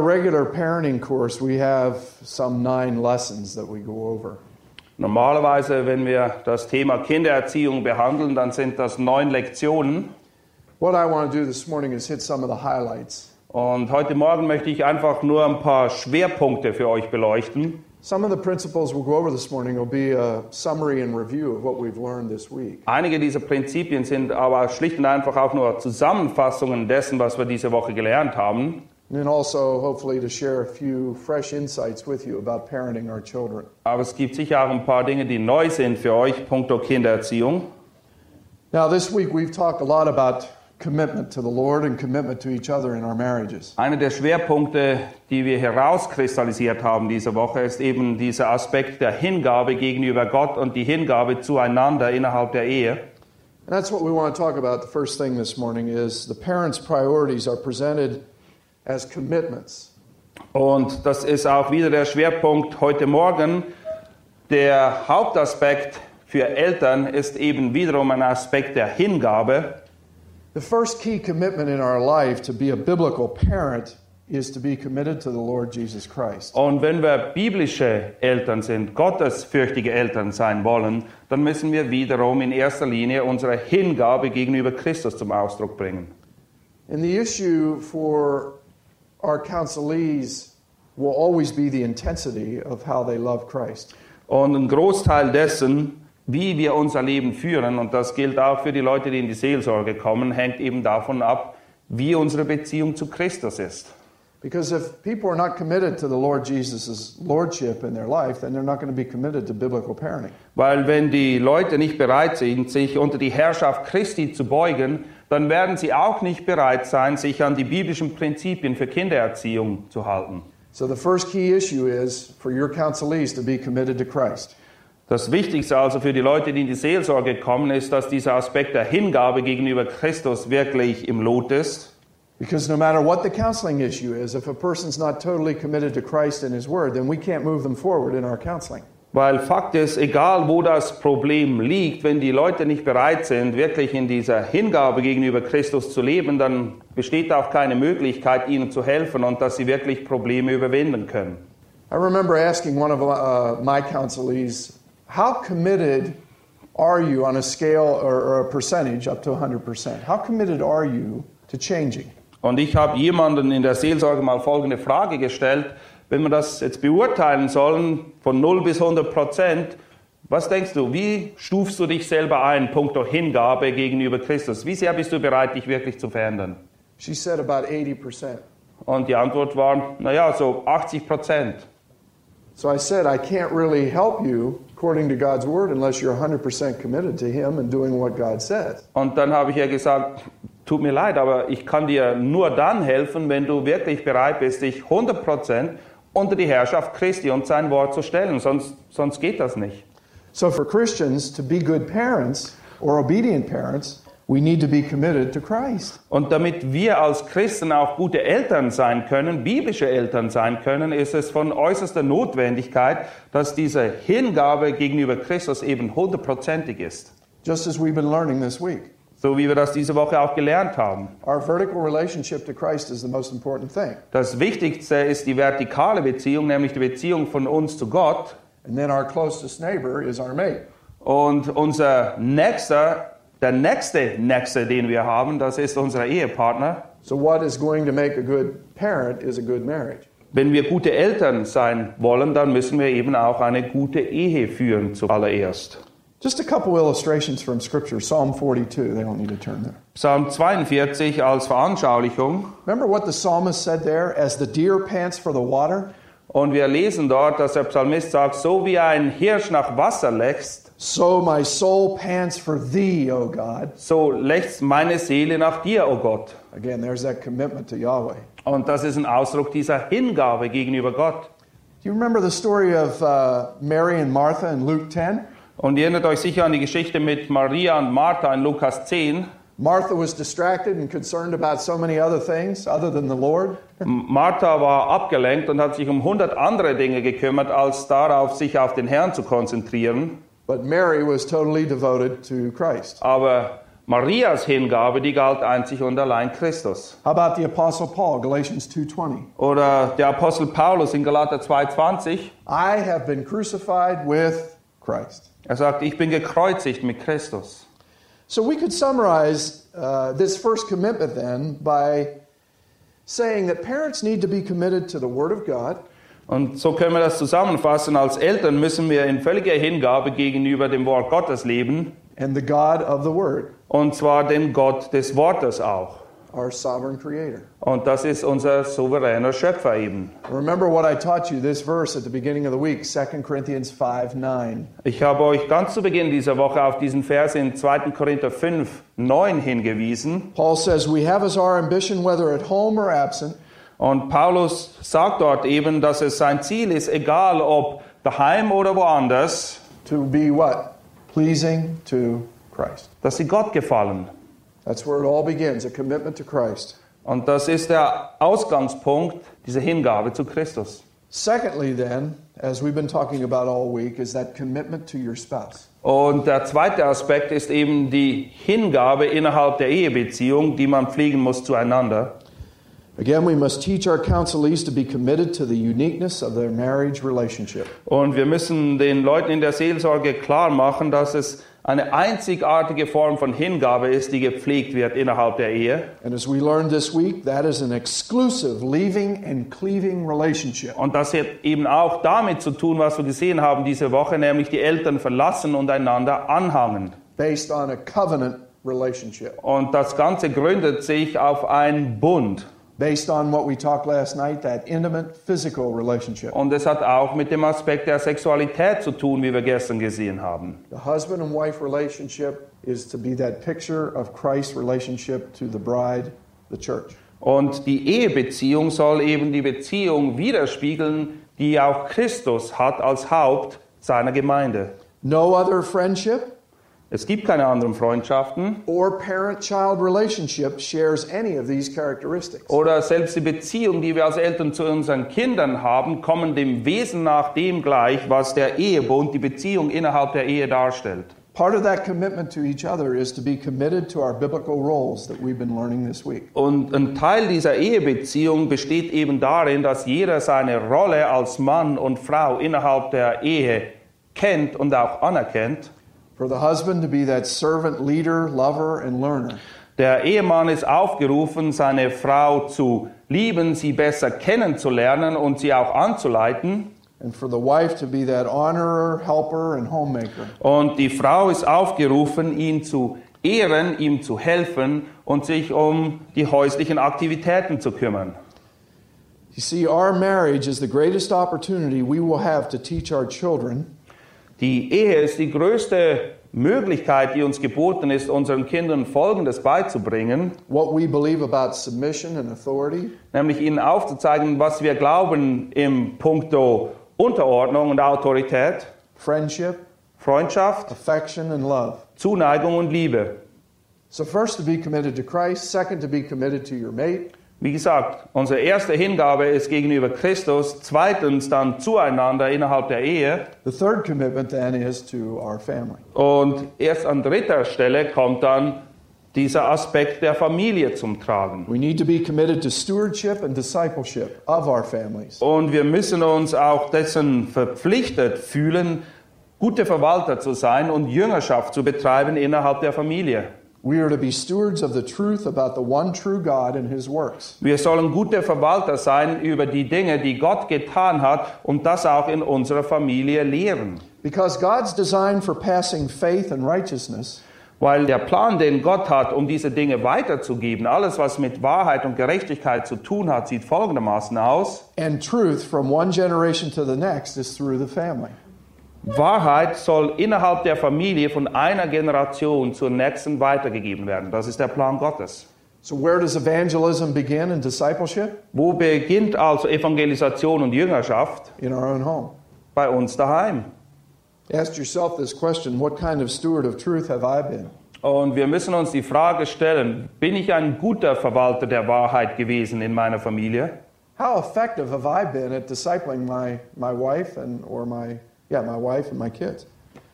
Our regular parenting course, we have some nine lessons that we go over. Normalerweise, wenn wir das Thema Kindererziehung behandeln, dann sind das neun Lektionen. What I want to do this morning is hit some of the highlights. Und heute Morgen möchte ich einfach nur ein paar Schwerpunkte für euch beleuchten. Some of the principles we'll go over this morning will be a summary and review of what we've learned this week. Einige dieser Prinzipien sind aber schlicht und einfach auch nur Zusammenfassungen dessen, was wir diese Woche gelernt haben. And also, hopefully, to share a few fresh insights with you about parenting our children. Aber es gibt sicher auch ein paar Dinge, die neu sind für euch, punkto Kindererziehung. Now, this week we've talked a lot about commitment to the Lord and commitment to each other in our marriages. Einer der Schwerpunkte, die wir herauskristallisiert haben diese Woche, ist eben dieser Aspekt der Hingabe gegenüber Gott und die Hingabe zueinander innerhalb der Ehe. And that's what we want to talk about. The first thing this morning is the parents' priorities are presented as commitments. Und das ist auch wieder der Schwerpunkt heute Morgen. Der Hauptaspekt für Eltern ist eben wiederum ein Aspekt der Hingabe. The first key commitment in our life to be a biblical parent is to be committed to the Lord Jesus Christ. Und wenn wir biblische Eltern sind, gottesfürchtige Eltern sein wollen, dann müssen wir wiederum in erster Linie unsere Hingabe gegenüber Christus zum Ausdruck bringen. And the issue for our counselees will always be the intensity of how they love Christ. Und ein Großteil dessen, wie wir unser Leben führen, und das gilt auch für die Leute, die in die Seelsorge kommen, hängt eben davon ab, wie unsere Beziehung zu Christus ist. Because if people are not committed to the Lord Jesus' lordship in their life, then they're not going to be committed to biblical parenting. Weil wenn die Leute nicht bereit sind, sich unter die Herrschaft Christi zu beugen, dann werden sie auch nicht bereit sein, sich an die biblischen Prinzipien für Kindererziehung zu halten. So the first key issue is for your counselees to be committed to Christ. Das Wichtigste also für die Leute, die in die Seelsorge kommen, ist, dass dieser Aspekt der Hingabe gegenüber Christus wirklich im Lot ist. Because no matter what the counseling issue is, if a person's not totally committed to Christ and His Word, then we can't move them forward in our counseling. Weil Fakt ist, egal wo das Problem liegt, wenn die Leute nicht bereit sind, wirklich in dieser Hingabe gegenüber Christus zu leben, dann besteht auch keine Möglichkeit, ihnen zu helfen und dass sie wirklich Probleme überwinden können. I remember asking one of uh, my counselees, How committed are you on a scale or, or a percentage up to 100%? How committed are you to changing? Und ich habe jemanden in der Seelsorge mal folgende Frage gestellt, wenn wir das jetzt beurteilen sollen, von 0 bis 100 Prozent, was denkst du, wie stufst du dich selber ein, punkto Hingabe gegenüber Christus? Wie sehr bist du bereit, dich wirklich zu verändern? She said about 80%. Und die Antwort war, naja, so 80 Prozent. So I said, I can't really help you according to God's Word unless you're 100% committed to Him and doing what God says. Und dann habe ich ihr gesagt, tut mir leid, aber ich kann dir nur dann helfen, wenn du wirklich bereit bist, dich 100% unter die Herrschaft Christi und sein Wort zu stellen, sonst, sonst geht das nicht. So for Christians to be good parents or obedient parents, we need to be committed to Christ. Und damit wir als Christen auch gute Eltern sein können, biblische Eltern sein können, ist es von äußerster Notwendigkeit, dass diese Hingabe gegenüber Christus eben hundertprozentig ist. Just as we've been learning this week. So wie wir das diese Woche auch gelernt haben. Our vertical relationship to Christ is the most important thing. Das Wichtigste ist die vertikale Beziehung, nämlich die Beziehung von uns zu Gott. And then our closest neighbor is our mate. Und unser nächster, der nächste Nächste, den wir haben, das ist unser Ehepartner. So what is going to make a good parent is a good marriage. Wenn wir gute Eltern sein wollen, dann müssen wir eben auch eine gute Ehe führen zuallererst. Just a couple illustrations from Scripture. Psalm 42. They don't need to turn there. Psalm 42 als Veranschaulichung. Remember what the psalmist said there? As the deer pants for the water, Und wir lesen dort, dass der Psalmist sagt, so wie ein Hirsch nach Wasser lechzt, So my soul pants for thee, O God. so lechzt meine Seele nach dir, o Gott. Again, there's that commitment to Yahweh. Und das ist ein Ausdruck dieser Hingabe gegenüber Gott. Do you remember the story of uh, Mary and Martha in Luke 10? Und ihr erinnert euch sicher an die Geschichte mit Maria und Martha in Lukas 10. Martha was distracted and concerned about so many other things other than the Lord. Martha war abgelenkt und hat sich um hundert andere Dinge gekümmert, als darauf, sich auf den Herrn zu konzentrieren. But Mary was totally devoted to Christ. Aber Marias Hingabe, die galt einzig und allein Christus. How about the Apostle Paul, Galatians 2:20? Oder der Apostel Paulus in Galater 2,20. I have been crucified with Christ. Er sagt, ich bin gekreuzigt mit Christus. So we could summarize uh, this first commitment then by saying that parents need to be committed to the Word of God, Und so können wir das zusammenfassen. Als Eltern müssen wir in völliger Hingabe gegenüber dem Wort Gottes leben. and the God of the Word, Und zwar den Gott des Wortes auch. Our sovereign Creator. Und das ist unser souveräner Schöpfer eben. Remember what I taught you this verse at the beginning of the week, 2 Corinthians 5 9. Ich habe euch ganz zu Beginn dieser Woche auf diesen Vers in 2. Korinther 5, 9 hingewiesen. Paul says, We have as our ambition, whether at home or absent, Und Paulus sagt dort eben, dass es sein Ziel ist, egal ob daheim oder woanders, to be what? Pleasing to Christ. dass sie Gott gefallen. That's where it all begins a commitment to Christ. Und das ist der Ausgangspunkt dieser Hingabe zu Christus. Secondly, then, as we've been talking about all week, is that commitment to your spouse. Und der zweite Aspekt ist eben die Hingabe innerhalb der Ehebeziehung, die man pflegen muss zueinander. Again, we must teach our counselees to be committed to the uniqueness of their marriage relationship. Und wir müssen den Leuten in der Seelsorge klar machen, dass es eine einzigartige Form von Hingabe ist, die gepflegt wird innerhalb der Ehe. And as we learned this week, that is an exclusive leaving and cleaving relationship. Und das hat eben auch damit zu tun, was wir gesehen haben diese Woche, nämlich die Eltern verlassen und einander anhangen. based on a covenant relationship, Und das Ganze gründet sich auf einen Bund. Based on what we talked last night, that intimate physical relationship. Und es hat auch mit dem Aspekt der Sexualität zu tun, wie wir gestern gesehen haben. The husband and wife relationship is to be that picture of Christ's relationship to the bride, the church. Und die Ehebeziehung soll eben die Beziehung widerspiegeln, die auch Christus hat als Haupt seiner Gemeinde. No other friendship Es gibt keine anderen Freundschaften or parent child relationship shares any of these characteristics. oder selbst die Beziehung, die wir als Eltern zu unseren Kindern haben, kommen dem Wesen nach dem gleich, was der Ehebund, die Beziehung innerhalb der Ehe darstellt. Part of that commitment to each other is to be committed to our biblical roles that we've been learning this week. Und ein Teil dieser Ehebeziehung besteht eben darin, dass jeder seine Rolle als Mann und Frau innerhalb der Ehe kennt und auch anerkennt. For the husband to be that servant, leader, lover, and learner. Der Ehemann ist aufgerufen, seine Frau zu lieben, sie besser kennenzulernen und sie auch anzuleiten. And for the wife to be that honorer, helper, and homemaker. Und die Frau ist aufgerufen, ihn zu ehren, ihm zu helfen und sich um die häuslichen Aktivitäten zu kümmern. You see, our marriage is the greatest opportunity we will have to teach our children Die Ehe ist die größte Möglichkeit, die uns geboten ist, unseren Kindern Folgendes beizubringen, what we believe about submission and authority, nämlich ihnen aufzuzeigen, was wir glauben im Punkto Unterordnung und Autorität, friendship, Freundschaft, affection, and love. Zuneigung und Liebe. So, first, to be committed to Christ. Second, to be committed to your mate. Wie gesagt, unsere erste Hingabe ist gegenüber Christus, zweitens dann zueinander innerhalb der Ehe The third commitment then is to our family. und erst an dritter Stelle kommt dann dieser Aspekt der Familie zum Tragen. We need to be committed to stewardship and discipleship of our families. Und wir müssen uns auch dessen verpflichtet fühlen, gute Verwalter zu sein und Jüngerschaft zu betreiben innerhalb der Familie. Wir sollen gute Verwalter sein über die Dinge, die Gott getan hat und das auch in unserer Familie lehren. Because God's design for passing faith and righteousness Weil der Plan, den Gott hat, um diese Dinge weiterzugeben, alles, was mit Wahrheit und Gerechtigkeit zu tun hat, sieht folgendermaßen aus. and truth from one generation to the next is through the family. Wahrheit soll innerhalb der Familie von einer Generation zur nächsten weitergegeben werden. Das ist der Plan Gottes. So, where does evangelism begin and discipleship? Wo beginnt also Evangelisation und Jüngerschaft? In our own home. Bei uns daheim. Ask yourself this question What kind of steward of truth have I been? Und wir müssen uns die Frage stellen, bin ich ein guter Verwalter der Wahrheit gewesen in meiner Familie? How effective have I been at discipling my, my wife and or my yeah, my wife and my kids?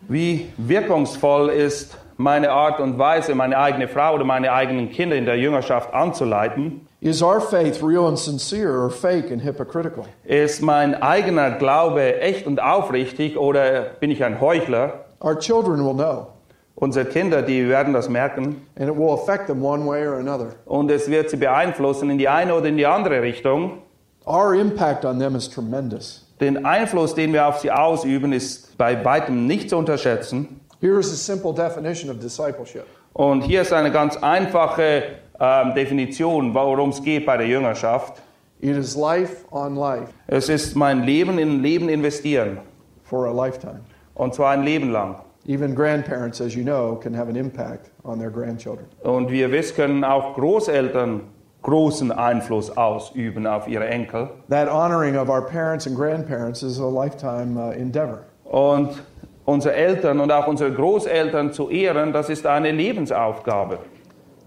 Wie wirkungsvoll ist meine Art und Weise, meine eigene Frau oder meine eigenen Kinder in der Jüngerschaft anzuleiten? Is our faith real and sincere or fake and hypocritical? Ist mein eigener Glaube echt und aufrichtig oder bin ich ein Heuchler? Our children will know, Unsere Kinder, die werden das merken and it will affect them one way or another. und es wird sie beeinflussen in die eine oder in die andere Richtung. Our impact on them is tremendous. Den Einfluss, den wir auf sie ausüben, ist bei weitem nicht zu unterschätzen. Here is a simple definition of discipleship Und hier ist eine ganz einfache ähm, Definition, worum es geht bei der Jüngerschaft. it is life on life Es ist mein Leben in Leben investieren. for a lifetime. Und zwar ein Leben lang. Even grandparents, as you know, can have an impact on their grandchildren. Und wie ihr wisst, können auch Großeltern großen Einfluss ausüben auf ihre Enkel. That honoring of our parents and grandparents is a lifetime uh, endeavor. Und unsere Eltern und auch unsere Großeltern zu ehren, das ist eine Lebensaufgabe.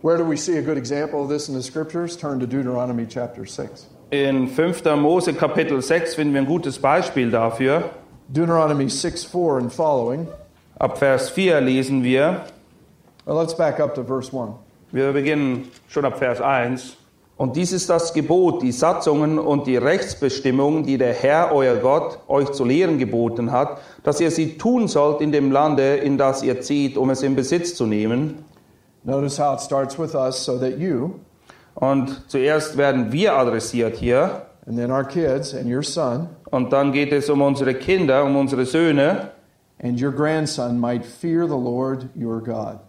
Where do we see a good example of this in the scriptures? Turn to Deuteronomy chapter 6. In 5. Mose Kapitel 6 finden wir ein gutes Beispiel dafür. Deuteronomy 6 4 and following. Ab Vers 4 lesen wir, Well, let's back up to verse 1. wir beginnen schon ab Vers 1. Und dies ist das Gebot, die Satzungen und die Rechtsbestimmungen, die der Herr, euer Gott, euch zu lehren geboten hat, dass ihr sie tun sollt in dem Lande, in das ihr zieht, um es in Besitz zu nehmen. Notice how it starts with us so that you Und zuerst werden wir adressiert hier. and then our kids and your son Und dann geht es um unsere Kinder, um unsere Söhne, and your grandson might fear the Lord your God,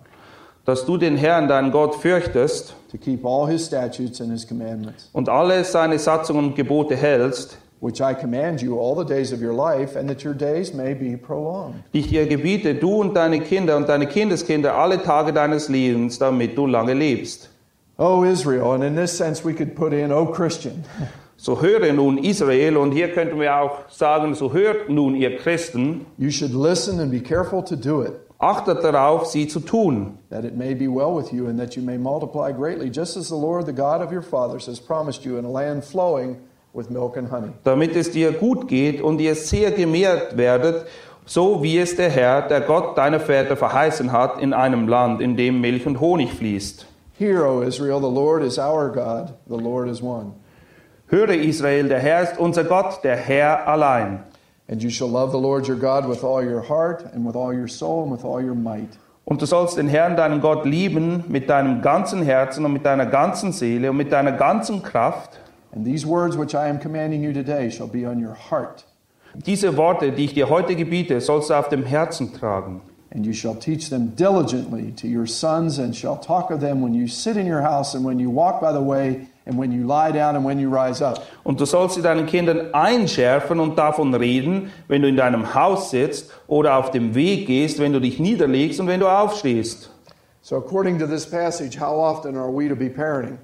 dass du den Herrn, deinen Gott, fürchtest to keep all his statutes and his commandments, und alle seine Satzungen und Gebote hältst, which I command you all the days of your life, and that your days may be prolonged. die ich dir gebiete, du und deine Kinder und deine Kindeskinder alle Tage deines Lebens, damit du lange lebst. O Israel, and in this sense we could put in, O Christian, So höre nun Israel, und hier könnten wir auch sagen, so hört nun ihr Christen, you should listen and be careful to do it, achtet darauf, sie zu tun, that it may be well with you, and that you may multiply greatly, just as the Lord, the God of your fathers, has promised you in a land flowing with milk and honey. damit es dir gut geht und ihr sehr gemehrt werdet, so wie es der Herr, der Gott deiner Väter verheißen hat, in einem Land, in dem Milch und Honig fließt. Hear, O Israel, the Lord is our God, the Lord is one. Höre Israel, der Herr ist unser Gott, der Herr allein. And you shall love the Lord your God with all your heart, and with all your soul, and with all your might. Und du sollst den Herrn, deinen Gott, lieben mit deinem ganzen Herzen und mit deiner ganzen Seele und mit deiner ganzen Kraft. And these words which I am commanding you today shall be on your heart. Diese Worte, die ich dir heute gebiete, sollst du auf dem Herzen tragen. And you shall teach them diligently to your sons, and shall talk of them when you sit in your house, and when you walk by the way, and when you lie down, and when you rise up. Und du sollst sie deinen Kindern einschärfen und davon reden, wenn du in deinem Haus sitzt oder auf dem Weg gehst, wenn du dich niederlegst und wenn du aufstehst. So, according to this passage, how often are we to be parenting?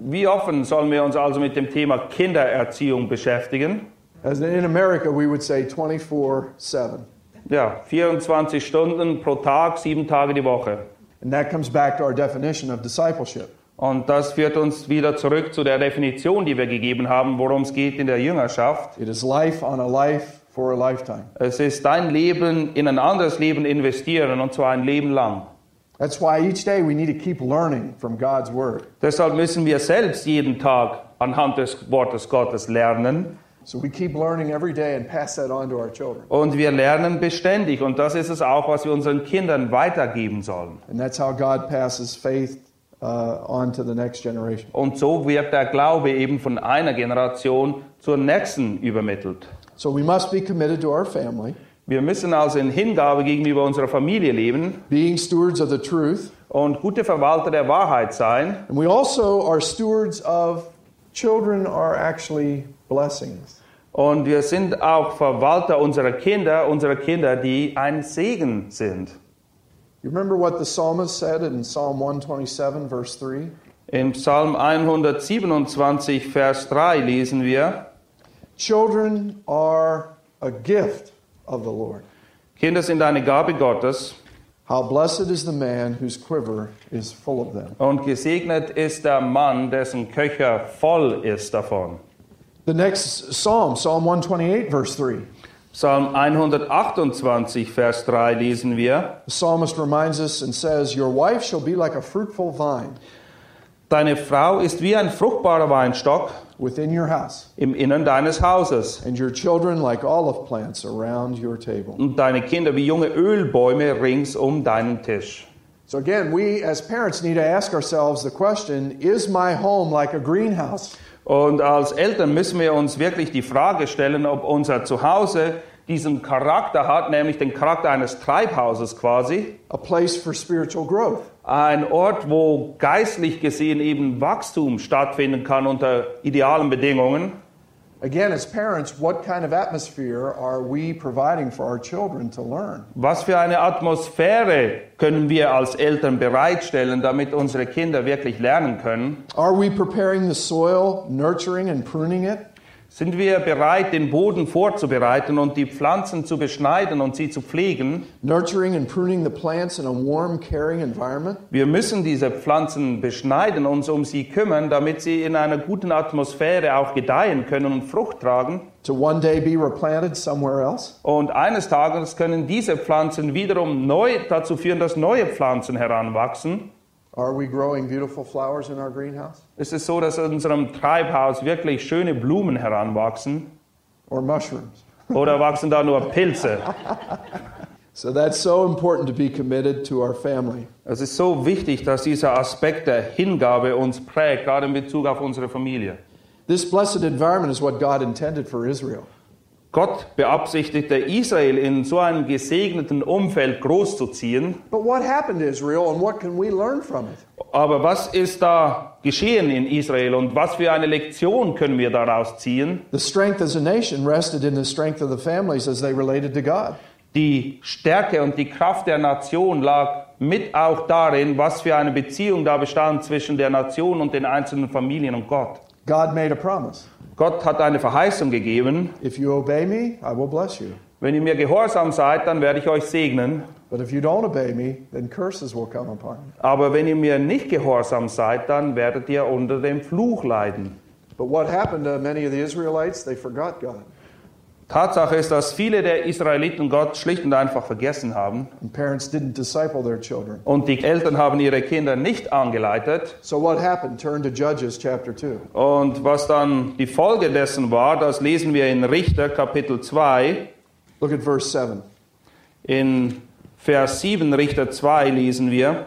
Wie offen sollen wir uns also mit dem Thema Kindererziehung beschäftigen? As in America, we would say 24 7. Ja, 24 Stunden pro Tag, sieben Tage die Woche. And that comes back to our definition of discipleship. Und das führt uns wieder zurück zu der Definition, die wir gegeben haben, worum es geht in der Jüngerschaft. It is life on a life for a lifetime. Es ist dein Leben in ein anderes Leben investieren und zwar ein Leben lang. That's why each day we need to keep learning from God's Word. Deshalb müssen wir selbst jeden Tag anhand des Wortes Gottes lernen So we keep learning every day and pass that on to our children. und wir lernen beständig und das ist es auch, was wir unseren Kindern weitergeben sollen. And that's how God passes faith uh, on to the next generation. Und so wird der Glaube eben von einer Generation zur nächsten übermittelt. So we must be committed to our family, Wir müssen also in Hingabe gegenüber unserer Familie leben being stewards of the truth, und gute Verwalter der Wahrheit sein. and we also are stewards of children are actually blessings. Und wir sind auch Verwalter unserer Kinder, unserer Kinder, die ein Segen sind. You remember what the psalmist said in Psalm 127, verse 3? Im Psalm 127, Vers 3 lesen wir, Children are a gift of the Lord. Kinder sind eine Gabe Gottes How blessed is the man whose quiver is full of them. und gesegnet ist der Mann, dessen Köcher voll ist davon. The next psalm, Psalm 128, verse 3. Psalm 128, Vers 3 lesen wir, The psalmist reminds us and says, Your wife shall be like a fruitful vine Deine Frau ist wie ein fruchtbarer Weinstock within your house, im Innern deines Hauses and your children like olive plants around your table. und deine Kinder wie junge Ölbäume rings um deinen Tisch. So, again, we as parents need to ask ourselves the question Is my home like a greenhouse? Und als Eltern müssen wir uns wirklich die Frage stellen, ob unser Zuhause diesen Charakter hat, nämlich den Charakter eines Treibhauses quasi. A place for spiritual growth. Ein Ort, wo geistlich gesehen eben Wachstum stattfinden kann unter idealen Bedingungen. Again, as parents, what kind of atmosphere are we providing for our children to learn? Was für eine Atmosphäre können wir als Eltern bereitstellen, damit unsere Kinder wirklich lernen können? Are we preparing the soil, nurturing and pruning it? Sind wir bereit, den Boden vorzubereiten und die Pflanzen zu beschneiden und sie zu pflegen? Nurturing and pruning the plants in a warm, caring environment? Wir müssen diese Pflanzen beschneiden, uns um sie kümmern, damit sie in einer guten Atmosphäre auch gedeihen können und Frucht tragen. To one day be replanted somewhere else? Und eines Tages können diese Pflanzen wiederum neu dazu führen, dass neue Pflanzen heranwachsen. Are we growing beautiful flowers in our greenhouse? Es ist so, dass in unserem Treibhaus wirklich schöne Blumen heranwachsen. Or mushrooms? Oder wachsen da nur Pilze? So that's so important to be committed to our family. Es ist so wichtig, dass dieser Aspekt der Hingabe uns prägt, gerade in Bezug auf unsere Familie. This blessed environment is what God intended for Israel. Gott beabsichtigte, Israel in so einem gesegneten Umfeld großzuziehen. But what happened to Israel and what can we learn from it? Aber was ist da geschehen in Israel und was für eine Lektion können wir daraus ziehen? The strength as a nation rested in the strength of the families as they related to God. Die Stärke und die Kraft der Nation lag mit auch darin, was für eine Beziehung da bestand zwischen der Nation und den einzelnen Familien und Gott. God made a promise. Gott hat eine Verheißung gegeben, If you obey me, I will bless you. wenn ihr mir gehorsam seid, dann werde ich euch segnen. But if you don't obey me, then curses will come upon you. Aber wenn ihr mir nicht gehorsam seid, dann werdet ihr unter dem Fluch leiden. But what happened to many of the Israelites? They forgot God. Tatsache ist, dass viele der Israeliten Gott schlicht und einfach vergessen haben. And parents didn't disciple their children. Und die Eltern haben ihre Kinder nicht angeleitet. So what happened? Turn to Judges chapter 2. Und was dann die Folge dessen war, das lesen wir in Richter Kapitel 2. Look at verse 7. In Vers 7 Richter 2 lesen wir.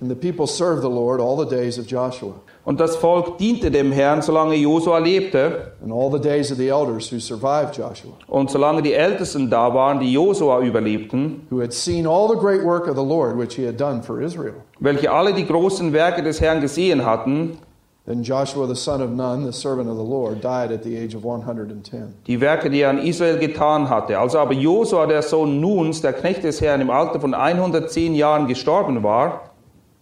And the people served the Lord all the days of Joshua, Und das Volk diente dem Herrn, solange Josua lebte. and all the days of the elders who survived Joshua, Und solange die Ältesten da waren, die Josua überlebten, who had seen all the great work of the Lord which he had done for Israel. welche alle die großen Werke des Herrn gesehen hatten, Then Joshua the son of Nun, the servant of the Lord, died at the age of 110. die Werke, die er an Israel getan hatte. Als aber Josua, der Sohn Nuns, der Knecht des Herrn, im Alter von 110 Jahren gestorben war,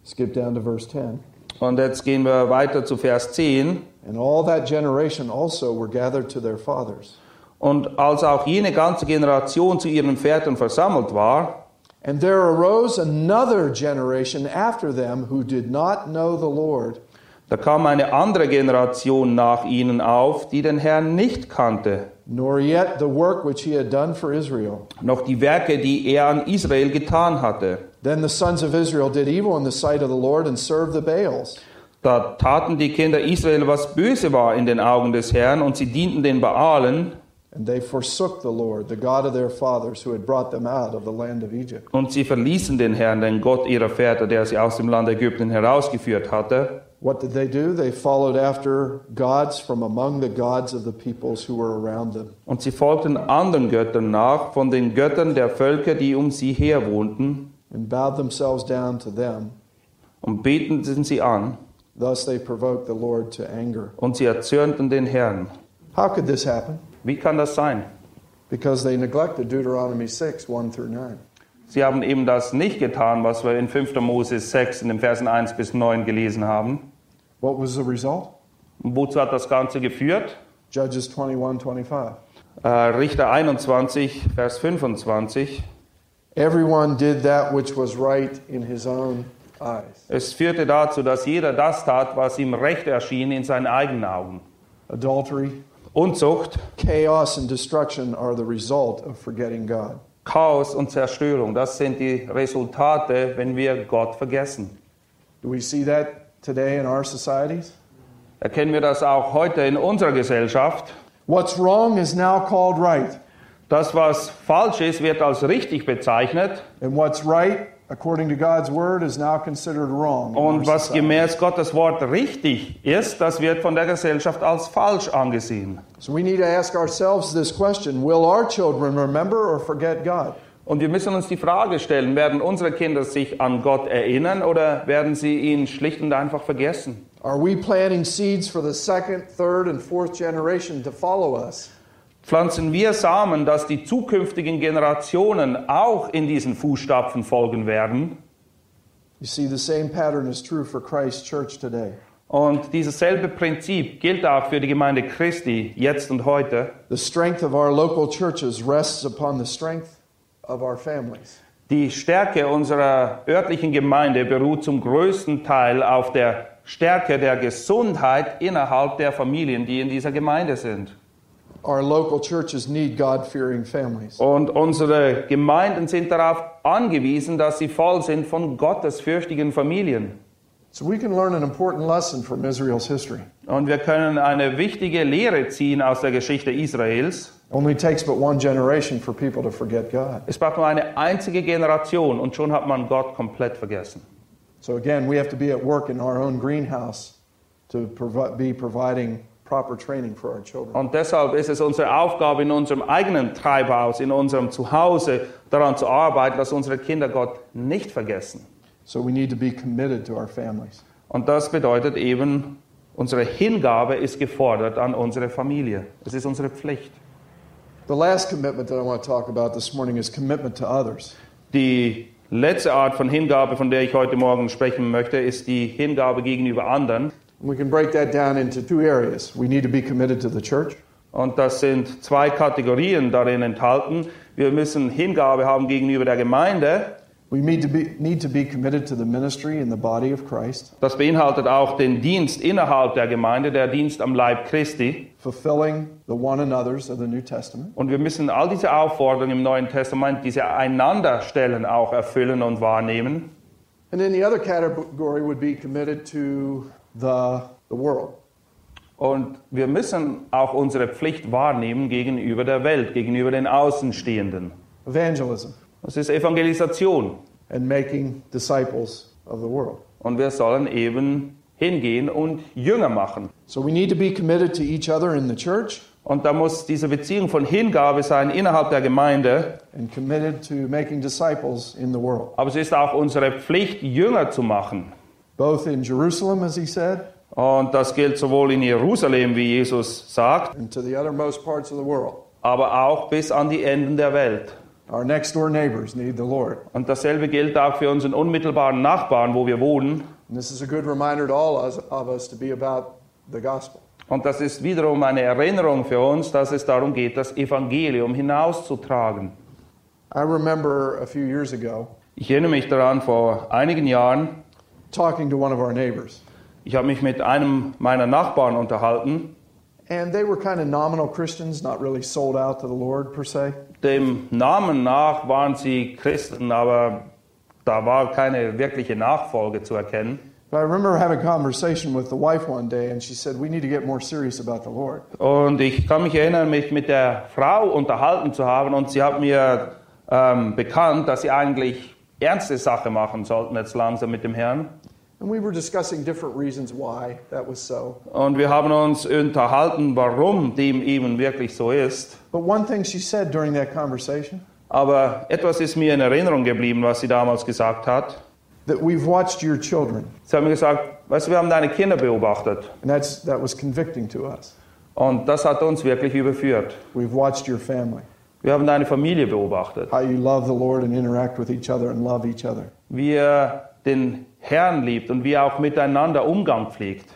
Skip down to verse 10. und jetzt gehen wir weiter zu Vers 10, And all that generation also were gathered to their fathers. und als auch jene ganze Generation zu ihren Vätern versammelt war, And there arose another generation after them who did not know the Lord, da kam eine andere Generation nach ihnen auf, die den Herrn nicht kannte, nor yet the work which he had done for Israel. noch die Werke, die er an Israel getan hatte. Then the sons of Israel did evil in the sight of the Lord and served the Baals. Da taten die Kinder Israel, was böse war in den Augen des Herrn, und sie dienten den Baalen, And they forsook the Lord, the God of their fathers, who had brought them out of the land of Egypt. und sie verließen den Herrn, den Gott ihrer Väter, der sie aus dem Land Ägypten herausgeführt hatte. What did they do? They followed after gods from among the gods of the peoples who were around them. Und sie folgten anderen Göttern nach, von den Göttern der Völker, die um sie her wohnten, and bowed themselves down to them. und beteten sie an, Thus they provoked the Lord to anger. und sie erzürnten den Herrn. How could this happen? Wie kann das sein? Because they neglected Deuteronomy 6, 1 through 9. Sie haben eben das nicht getan, was wir in 5. Mose 6 in den Versen 1 bis 9 gelesen haben. What was the result? Und wozu hat das Ganze geführt? Judges 21, 25. Äh, Richter 21, Vers 25. Everyone did that which was right in his own eyes. Es führte dazu, dass jeder das tat, was ihm recht erschien in seinen eigenen Augen. Adultery, Unzucht, chaos, and destruction are the result of forgetting God. Chaos und Zerstörung, das sind die Resultate, wenn wir Gott vergessen. Do we see that today in our societies? Erkennen wir das auch heute in unserer Gesellschaft. What's wrong is now called right, Das, was falsch ist, wird als richtig bezeichnet. and what's right, according to God's word, is now considered wrong. Und was gemäß Gottes Wort richtig ist, das wird von der Gesellschaft als falsch angesehen. So we need to ask ourselves this question Will our children remember or forget God? Und wir müssen uns die Frage stellen, werden unsere Kinder sich an Gott erinnern oder werden sie ihn schlicht und einfach vergessen? Are we planting seeds for the second, third, and fourth generation to follow us? Pflanzen wir Samen, dass die zukünftigen Generationen auch in diesen Fußstapfen folgen werden? You see, the same pattern is true for Christ's church today. Und dieses selbe Prinzip gilt auch für die Gemeinde Christi jetzt und heute. The strength of our local churches rests upon the strength of our families. Die Stärke unserer örtlichen Gemeinde beruht zum größten Teil auf der Stärke der Gesundheit innerhalb der Familien, die in dieser Gemeinde sind. Our local churches need God fearing families. Und unsere Gemeinden sind darauf angewiesen, dass sie voll sind von gottesfürchtigen Familien. So we can learn an important lesson from Israel's history. Und wir können eine wichtige Lehre ziehen aus der Geschichte Israels. Only takes but one generation for people to forget God. Es braucht nur eine einzige Generation und schon hat man Gott komplett vergessen. So again, we have to be at work in our own greenhouse to be providing proper training for our children. Und deshalb ist es unsere Aufgabe in unserem eigenen Treibhaus, in unserem Zuhause, daran zu arbeiten, dass unsere Kinder Gott nicht vergessen. So we need to be committed to our families. Und das bedeutet eben, unsere Hingabe ist gefordert an unsere Familie. Es ist unsere Pflicht. The last commitment that I want to talk about this morning is commitment to others. Die letzte Art von Hingabe, von der ich heute Morgen sprechen möchte, ist die Hingabe gegenüber anderen. We can break that down into two areas. We need to be committed to the church, Und das sind zwei Kategorien darin enthalten. Wir müssen Hingabe haben gegenüber der Gemeinde. we need to be, need to be committed to the ministry in the body of Christ, Das beinhaltet auch den Dienst innerhalb der Gemeinde, der Dienst am Leib Christi. fulfilling the one another's of the New Testament. Und wir müssen all diese Aufforderungen im Neuen Testament, diese Einanderstellen auch erfüllen und wahrnehmen. And then the other category would be committed to the, the world. Und wir müssen auch unsere Pflicht wahrnehmen gegenüber der Welt, gegenüber den Außenstehenden. Evangelism Das ist Evangelisation. and making disciples of the world. Und wir sollen eben hingehen und Jünger machen. So we need to be committed to each other in the church Und da muss diese Beziehung von Hingabe sein innerhalb der Gemeinde. and committed to making disciples in the world, Aber es ist auch unsere Pflicht, Jünger zu machen. Both in Jerusalem, as he said, Und das gilt sowohl in Jerusalem, wie Jesus sagt, and to the othermost parts of the world. aber auch bis an die Enden der Welt. Our next door neighbors need the Lord. Und dasselbe gilt auch für unseren unmittelbaren Nachbarn, wo wir wohnen. And this is a good reminder to all us- of us to be about the gospel. Und das ist wiederum eine Erinnerung für uns, dass es darum geht, das Evangelium hinauszutragen. I remember a few years ago Ich erinnere mich daran, vor einigen Jahren, talking to one of our neighbors, ich habe mich mit einem meiner Nachbarn unterhalten. and they were kind of nominal Christians, not really sold out to the Lord per se. Dem Namen nach waren sie Christen, aber da war keine wirkliche Nachfolge zu erkennen. But I remember having a conversation with the wife one day, and she said, We need to get more serious about the Lord. Und ich kann mich erinnern, mich mit der Frau unterhalten zu haben und sie hat mir ähm, bekannt, dass sie eigentlich ernste Sache machen sollten jetzt langsam mit dem Herrn. And we were discussing different reasons why that was so. Und wir haben uns unterhalten, warum dem eben wirklich so ist. But one thing she said during that conversation Aber etwas ist mir in Erinnerung geblieben, was sie damals gesagt hat. that we've watched your children, Sie haben mir gesagt, weißt du, wir haben deine Kinder beobachtet. and that's, that was convicting to us. Und das hat uns wirklich überführt. We've watched your family, Wir haben deine Familie beobachtet, how you love the Lord and interact with each other and love each other. wie er den Herrn liebt und wie er auch miteinander Umgang pflegt.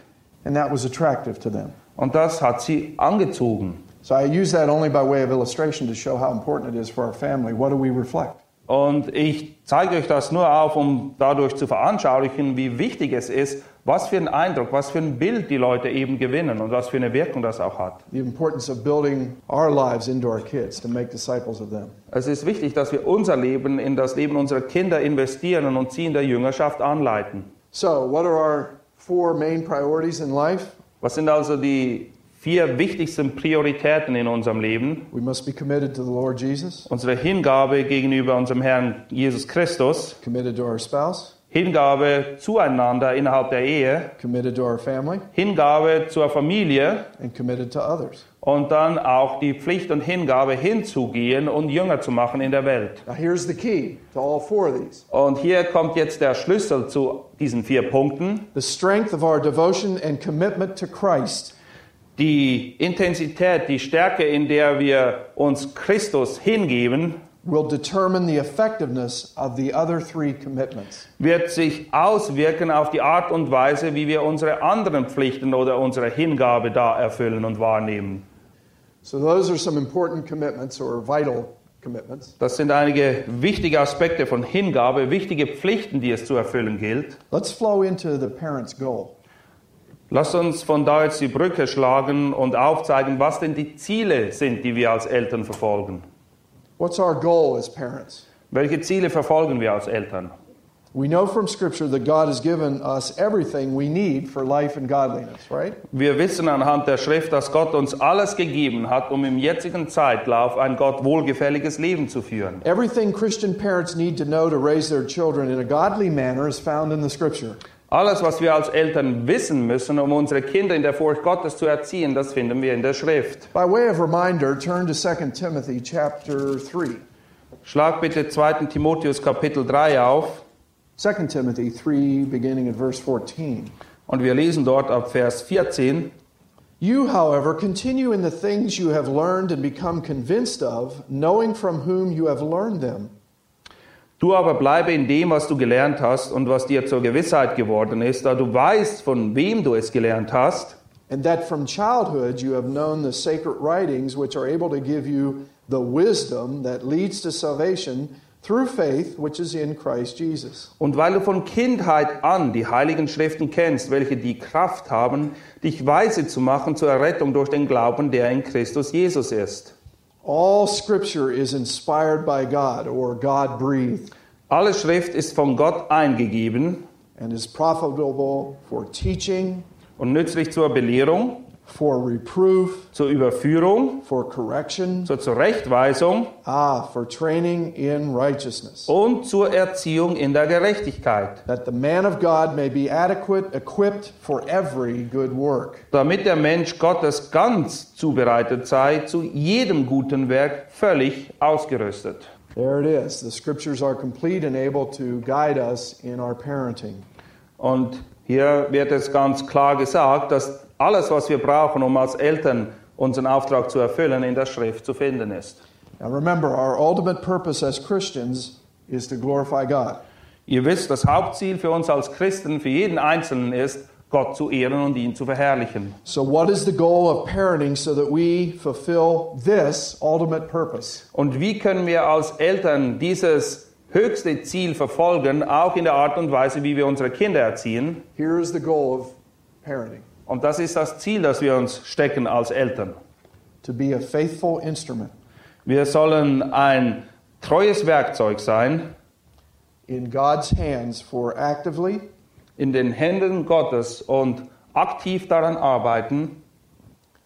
And that was attractive to them. Und das hat sie angezogen. So I use that only by way of illustration to show how important it is for our family. What do we reflect? Und ich zeige euch das nur auf, um dadurch zu veranschaulichen, wie wichtig es ist, was für einen Eindruck, was für ein Bild die Leute eben gewinnen und was für eine Wirkung das auch hat. The importance of building our lives into our kids to make disciples of them. Es ist wichtig, dass wir unser Leben in das Leben unserer Kinder investieren und sie in der Jüngerschaft anleiten. So, what are our four main priorities in life? Was sind also die vier wichtigsten Prioritäten in unserem Leben? We must be committed to the Lord Jesus, Unsere Hingabe gegenüber unserem Herrn Jesus Christus, committed to our spouse, Hingabe zueinander innerhalb der Ehe, committed to our family, Hingabe zur Familie and committed to others. und dann auch die Pflicht und Hingabe hinzugehen und Jünger zu machen in der Welt. Now, here's the key to all four of these Und hier kommt jetzt der Schlüssel zu diesen vier Punkten. the strength of our devotion and commitment to Christ Die Intensität, die Stärke, in der wir uns Christus hingeben, will determine the effectiveness of the other three commitments. wird sich auswirken auf die Art und Weise, wie wir unsere anderen Pflichten oder unsere Hingabe da erfüllen und wahrnehmen. So, those are some important commitments or vital commitments. Das sind einige wichtige Aspekte von Hingabe, wichtige Pflichten, die es zu erfüllen gilt. Let's flow into the parent's goal. Lasst uns von da jetzt die Brücke schlagen und aufzeigen, was denn die Ziele sind, die wir als Eltern verfolgen. What's our goal as parents? Welche Ziele verfolgen wir als Eltern? We know from Scripture that God has given us everything we need for life and godliness, right? Wir wissen anhand der Schrift, dass Gott uns alles gegeben hat, um im jetzigen Zeitlauf ein Gott wohlgefälliges Leben zu führen. Everything Christian parents need to know to raise their children in a godly manner is found in the Scripture. Alles, was wir als Eltern wissen müssen, um unsere Kinder in der Furcht Gottes zu erziehen, das finden wir in der Schrift. By way of reminder, turn to 2 Timothy chapter 3. Schlag bitte 2. Timotheus Kapitel 3 auf 2 Timothy 3, beginning at verse 14. und wir lesen dort ab Vers 14. You, however, continue in the things you have learned and become convinced of, knowing from whom you have learned them. Du aber bleibe in dem, was du gelernt hast und was dir zur Gewissheit geworden ist, da du weißt, von wem du es gelernt hast and that from childhood you have known the sacred writings which are able to give you the wisdom that leads to salvation through faith which is in Christ Jesus. Und weil du von Kindheit an die heiligen Schriften kennst, welche die Kraft haben, dich weise zu machen zur Errettung durch den Glauben, der in Christus Jesus ist. All scripture is inspired by God or God breathed Alle Schrift ist von Gott eingegeben and is profitable for teaching, und nützlich zur Belehrung, for reproof, zur Überführung, for correction, zur Zurechtweisung ah, for training in righteousness, und zur Erziehung in der Gerechtigkeit, that the man of God may be adequate, equipped for every good work. damit der Mensch Gottes ganz zubereitet sei, zu jedem guten Werk völlig ausgerüstet. There it is. The scriptures are complete and able to guide us in our parenting. Und hier wird es ganz klar gesagt, dass alles, was wir brauchen, um als Eltern unseren Auftrag zu erfüllen, in der Schrift zu finden ist. Now remember, our ultimate purpose as Christians is to glorify God. Ihr wisst, das Hauptziel für uns als Christen, für jeden Einzelnen ist, Gott zu ehren und ihn zu verherrlichen. So, what is the goal of parenting so that we fulfill this ultimate purpose? Und wie können wir als Eltern dieses höchste Ziel verfolgen, auch in der Art und Weise, wie wir unsere Kinder erziehen? Here is the goal of parenting Und das ist das Ziel, das wir uns stecken als Eltern. to be a faithful instrument Wir sollen ein treues Werkzeug sein in God's hands for actively in den Händen Gottes und aktiv daran arbeiten,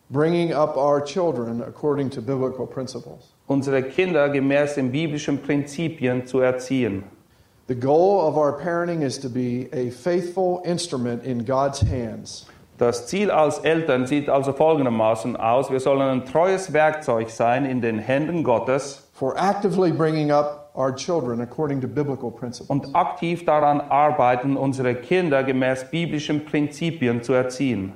bringing up our children according to biblical principles. unsere Kinder gemäß den biblischen Prinzipien zu erziehen. The goal of our parenting is to be a faithful instrument in God's hands Das Ziel als Eltern sieht also folgendermaßen aus. Wir sollen ein treues Werkzeug sein in den Händen Gottes for actively bringing up our children according to biblical principles. und aktiv daran arbeiten, unsere Kinder gemäß biblischen Prinzipien zu erziehen.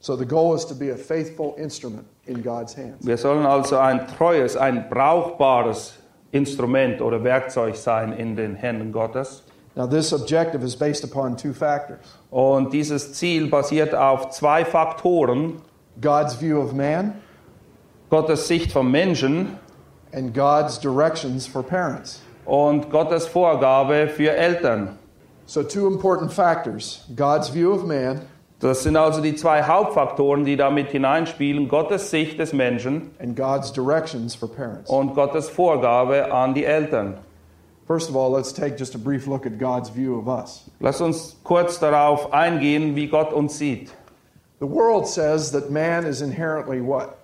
So the goal is to be a faithful instrument in God's hands. Wir sollen also ein treues, ein brauchbares Instrument oder Werkzeug sein in den Händen Gottes. Now, this objective is based upon two factors Und dieses Ziel basiert auf zwei Faktoren. God's view of man Gottes Sicht vom Menschen and God's directions for parents. und Gottes Vorgabe für Eltern. So, two important factors God's view of man Das sind also die zwei Hauptfaktoren, die damit hineinspielen. Gottes Sicht des Menschen and God's directions for parents. und Gottes Vorgabe an die Eltern. First of all, let's take just a brief look at God's view of us. Lass uns kurz darauf eingehen, wie Gott uns sieht. The world says that man is inherently what?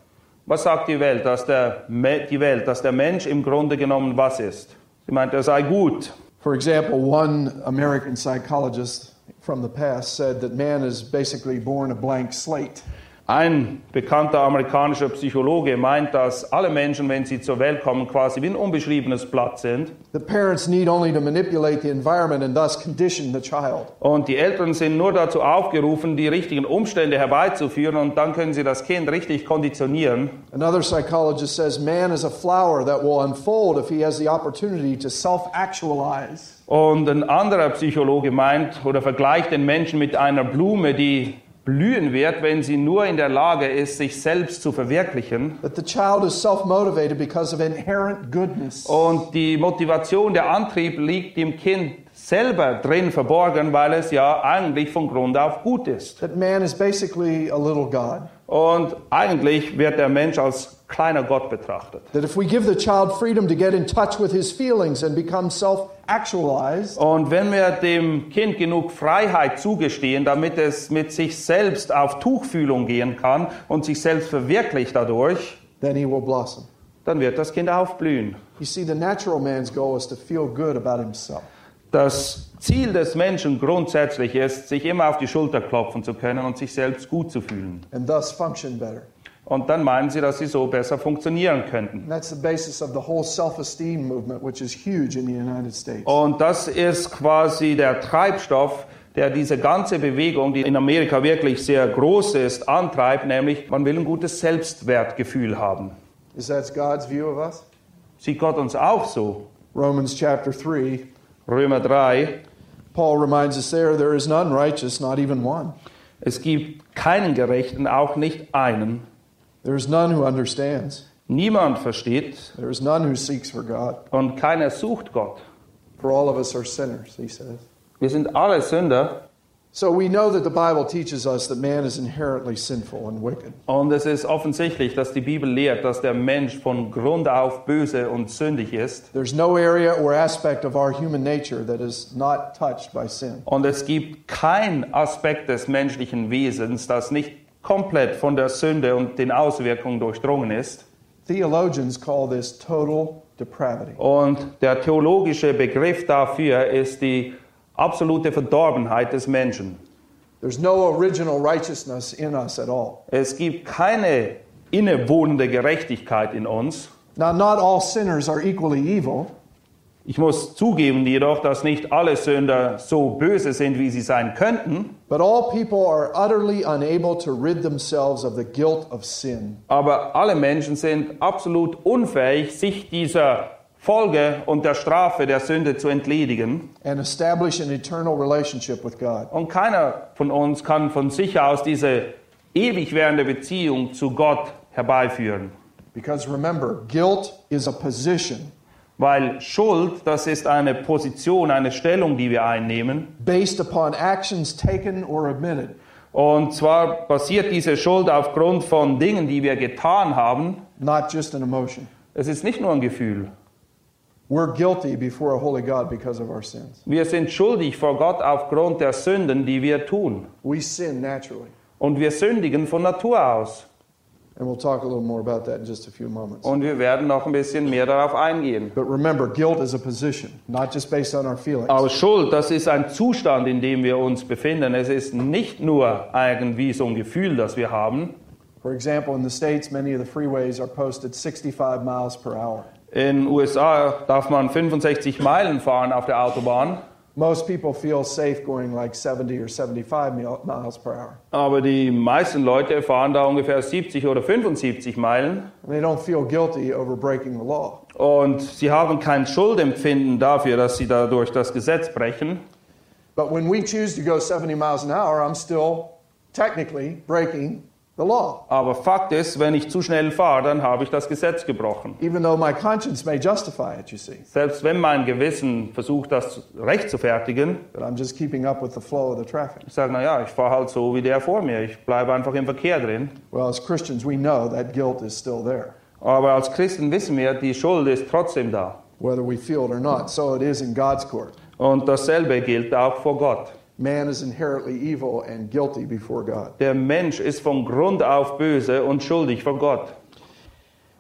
Was sagt die Welt, dass der, die Welt, dass der Mensch im Grunde genommen was ist? Sie meint, er sei gut. For example, one American psychologist from the past said that man is basically born a blank slate. Ein bekannter amerikanischer Psychologe meint, dass alle Menschen, wenn sie zur Welt kommen, quasi wie ein unbeschriebenes Blatt sind. The parents need only to manipulate the environment and thus condition the child. Und die Eltern sind nur dazu aufgerufen, die richtigen Umstände herbeizuführen und dann können sie das Kind richtig konditionieren. Another psychologist says man is a flower that will unfold if he has the opportunity to self actualize. Und ein anderer Psychologe meint oder vergleicht den Menschen mit einer Blume, die blühen wird, wenn sie nur in der Lage ist, sich selbst zu verwirklichen. That the child is self motivated because of inherent goodness. Und die Motivation, der Antrieb liegt im Kind selber drin verborgen, weil es ja eigentlich von Grund auf gut ist. That man is basically a little God. Und eigentlich wird der Mensch als kleiner Gott betrachtet. That if we give the child freedom to get in touch with his feelings and become self actualized, Und wenn wir dem Kind genug Freiheit zugestehen, damit es mit sich selbst auf Tuchfühlung gehen kann und sich selbst verwirklicht dadurch, then he will blossom. dann wird das Kind aufblühen. You see, the natural man's goal is to feel good about himself. Das Ziel des Menschen grundsätzlich ist, sich immer auf die Schulter klopfen zu können und sich selbst gut zu fühlen. and thus function better. Und dann meinen sie, dass sie so besser funktionieren könnten. And that's the basis of the whole self esteem movement, which is huge in the United States. Und das ist quasi der Treibstoff, der diese ganze Bewegung, die in Amerika wirklich sehr groß ist, antreibt, nämlich man will ein gutes Selbstwertgefühl haben. Is that God's view of us? Sieht Gott uns auch so? Romans chapter 3, Römer 3, Paul reminds us there, there is none righteous, not even one. es gibt keinen Gerechten, auch nicht einen. There is none who understands. Niemand versteht There is none who seeks for God. und keiner sucht Gott. For all of us are sinners, he says. Wir sind alle Sünder So we know that the Bible teaches us that man is inherently sinful and wicked. und es ist offensichtlich, dass die Bibel lehrt, dass der Mensch von Grund auf böse und sündig ist. There's no area or aspect of our human nature that is not touched by sin. Und es gibt keinen Aspekt des menschlichen Wesens, das nicht komplett von der Sünde und den Auswirkungen durchdrungen ist. Theologians call this total depravity. Und der theologische Begriff dafür ist die absolute Verdorbenheit des Menschen. There's no original righteousness in us at all. Es gibt keine innewohnende Gerechtigkeit in uns. Now, not all sinners are equally evil, Ich muss zugeben jedoch, dass nicht alle Sünder so böse sind, wie sie sein könnten, but all people are utterly unable to rid themselves of the guilt of sin. aber alle Menschen sind absolut unfähig, sich dieser Folge und der Strafe der Sünde zu entledigen. and establish an eternal relationship with God. Und keiner von uns kann von sich aus diese ewig währende Beziehung zu Gott herbeiführen. Because remember, guilt is a position Weil Schuld, das ist eine Position, eine Stellung, die wir einnehmen. based upon actions taken or admitted. Und zwar basiert diese Schuld aufgrund von Dingen, die wir getan haben. not just an emotion. Es ist nicht nur ein Gefühl. We're guilty before a holy God because of our sins. Wir sind schuldig vor Gott aufgrund der Sünden, die wir tun. We sin naturally. Und wir sündigen von Natur aus. And we'll talk a little more about that in just a few moments. Und wir werden noch ein bisschen mehr darauf eingehen. But remember, guilt is a position, not just based on our feelings. Aber Schuld, das ist ein Zustand, in dem wir uns befinden. Es ist nicht nur irgendwie so ein Gefühl, das wir haben. For example, in the States, many of the freeways are posted 65 miles per hour. In den USA darf man 65 Meilen fahren auf der Autobahn. Most people feel safe going like 70 or 75 mil- miles per hour. Aber die meisten Leute fahren da ungefähr 70 oder 75 Meilen And they don't feel guilty over breaking the law. und sie haben kein Schuldempfinden dafür, dass sie dadurch das Gesetz brechen. But when we choose to go 70 miles an hour, I'm still technically breaking Aber Fakt ist, wenn ich zu schnell fahre, dann habe ich das Gesetz gebrochen. even though my conscience may justify it, you see. Selbst wenn mein Gewissen versucht, das recht zu fertigen, But I'm just keeping up with the flow of the traffic. ich sage, naja, ich fahre halt so wie der vor mir. Ich bleibe einfach im Verkehr drin. Well, as Christians, we know that guilt is still there, Aber als Christen wissen wir, die Schuld ist trotzdem da. whether we feel it or not. So it is in God's court. Und dasselbe gilt auch vor Gott. Man is inherently evil and guilty before God. Der Mensch ist von Grund auf böse und schuldig vor Gott.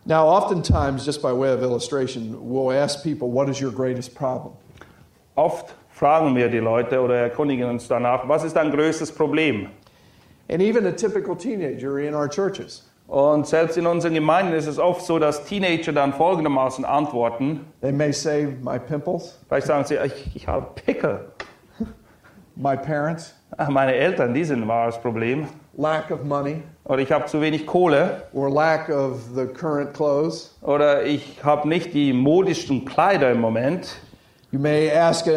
Now, oftentimes, just by way of illustration, we'll ask people, What is your greatest problem? Oft fragen wir die Leute oder erkundigen uns danach, was ist dein größtes Problem? And even a typical teenager in our churches, Und selbst in unseren Gemeinden ist es oft so, dass Teenager dann folgendermaßen antworten. they may say, My pimples, Vielleicht sagen sie, ich, ich habe Pickel. My parents, Ach, Meine Eltern, die sind ein wahres Problem. lack of money, Oder ich habe zu wenig Kohle. or lack of the current clothes. Oder ich habe nicht die modischsten Kleider im Moment. You may ask a,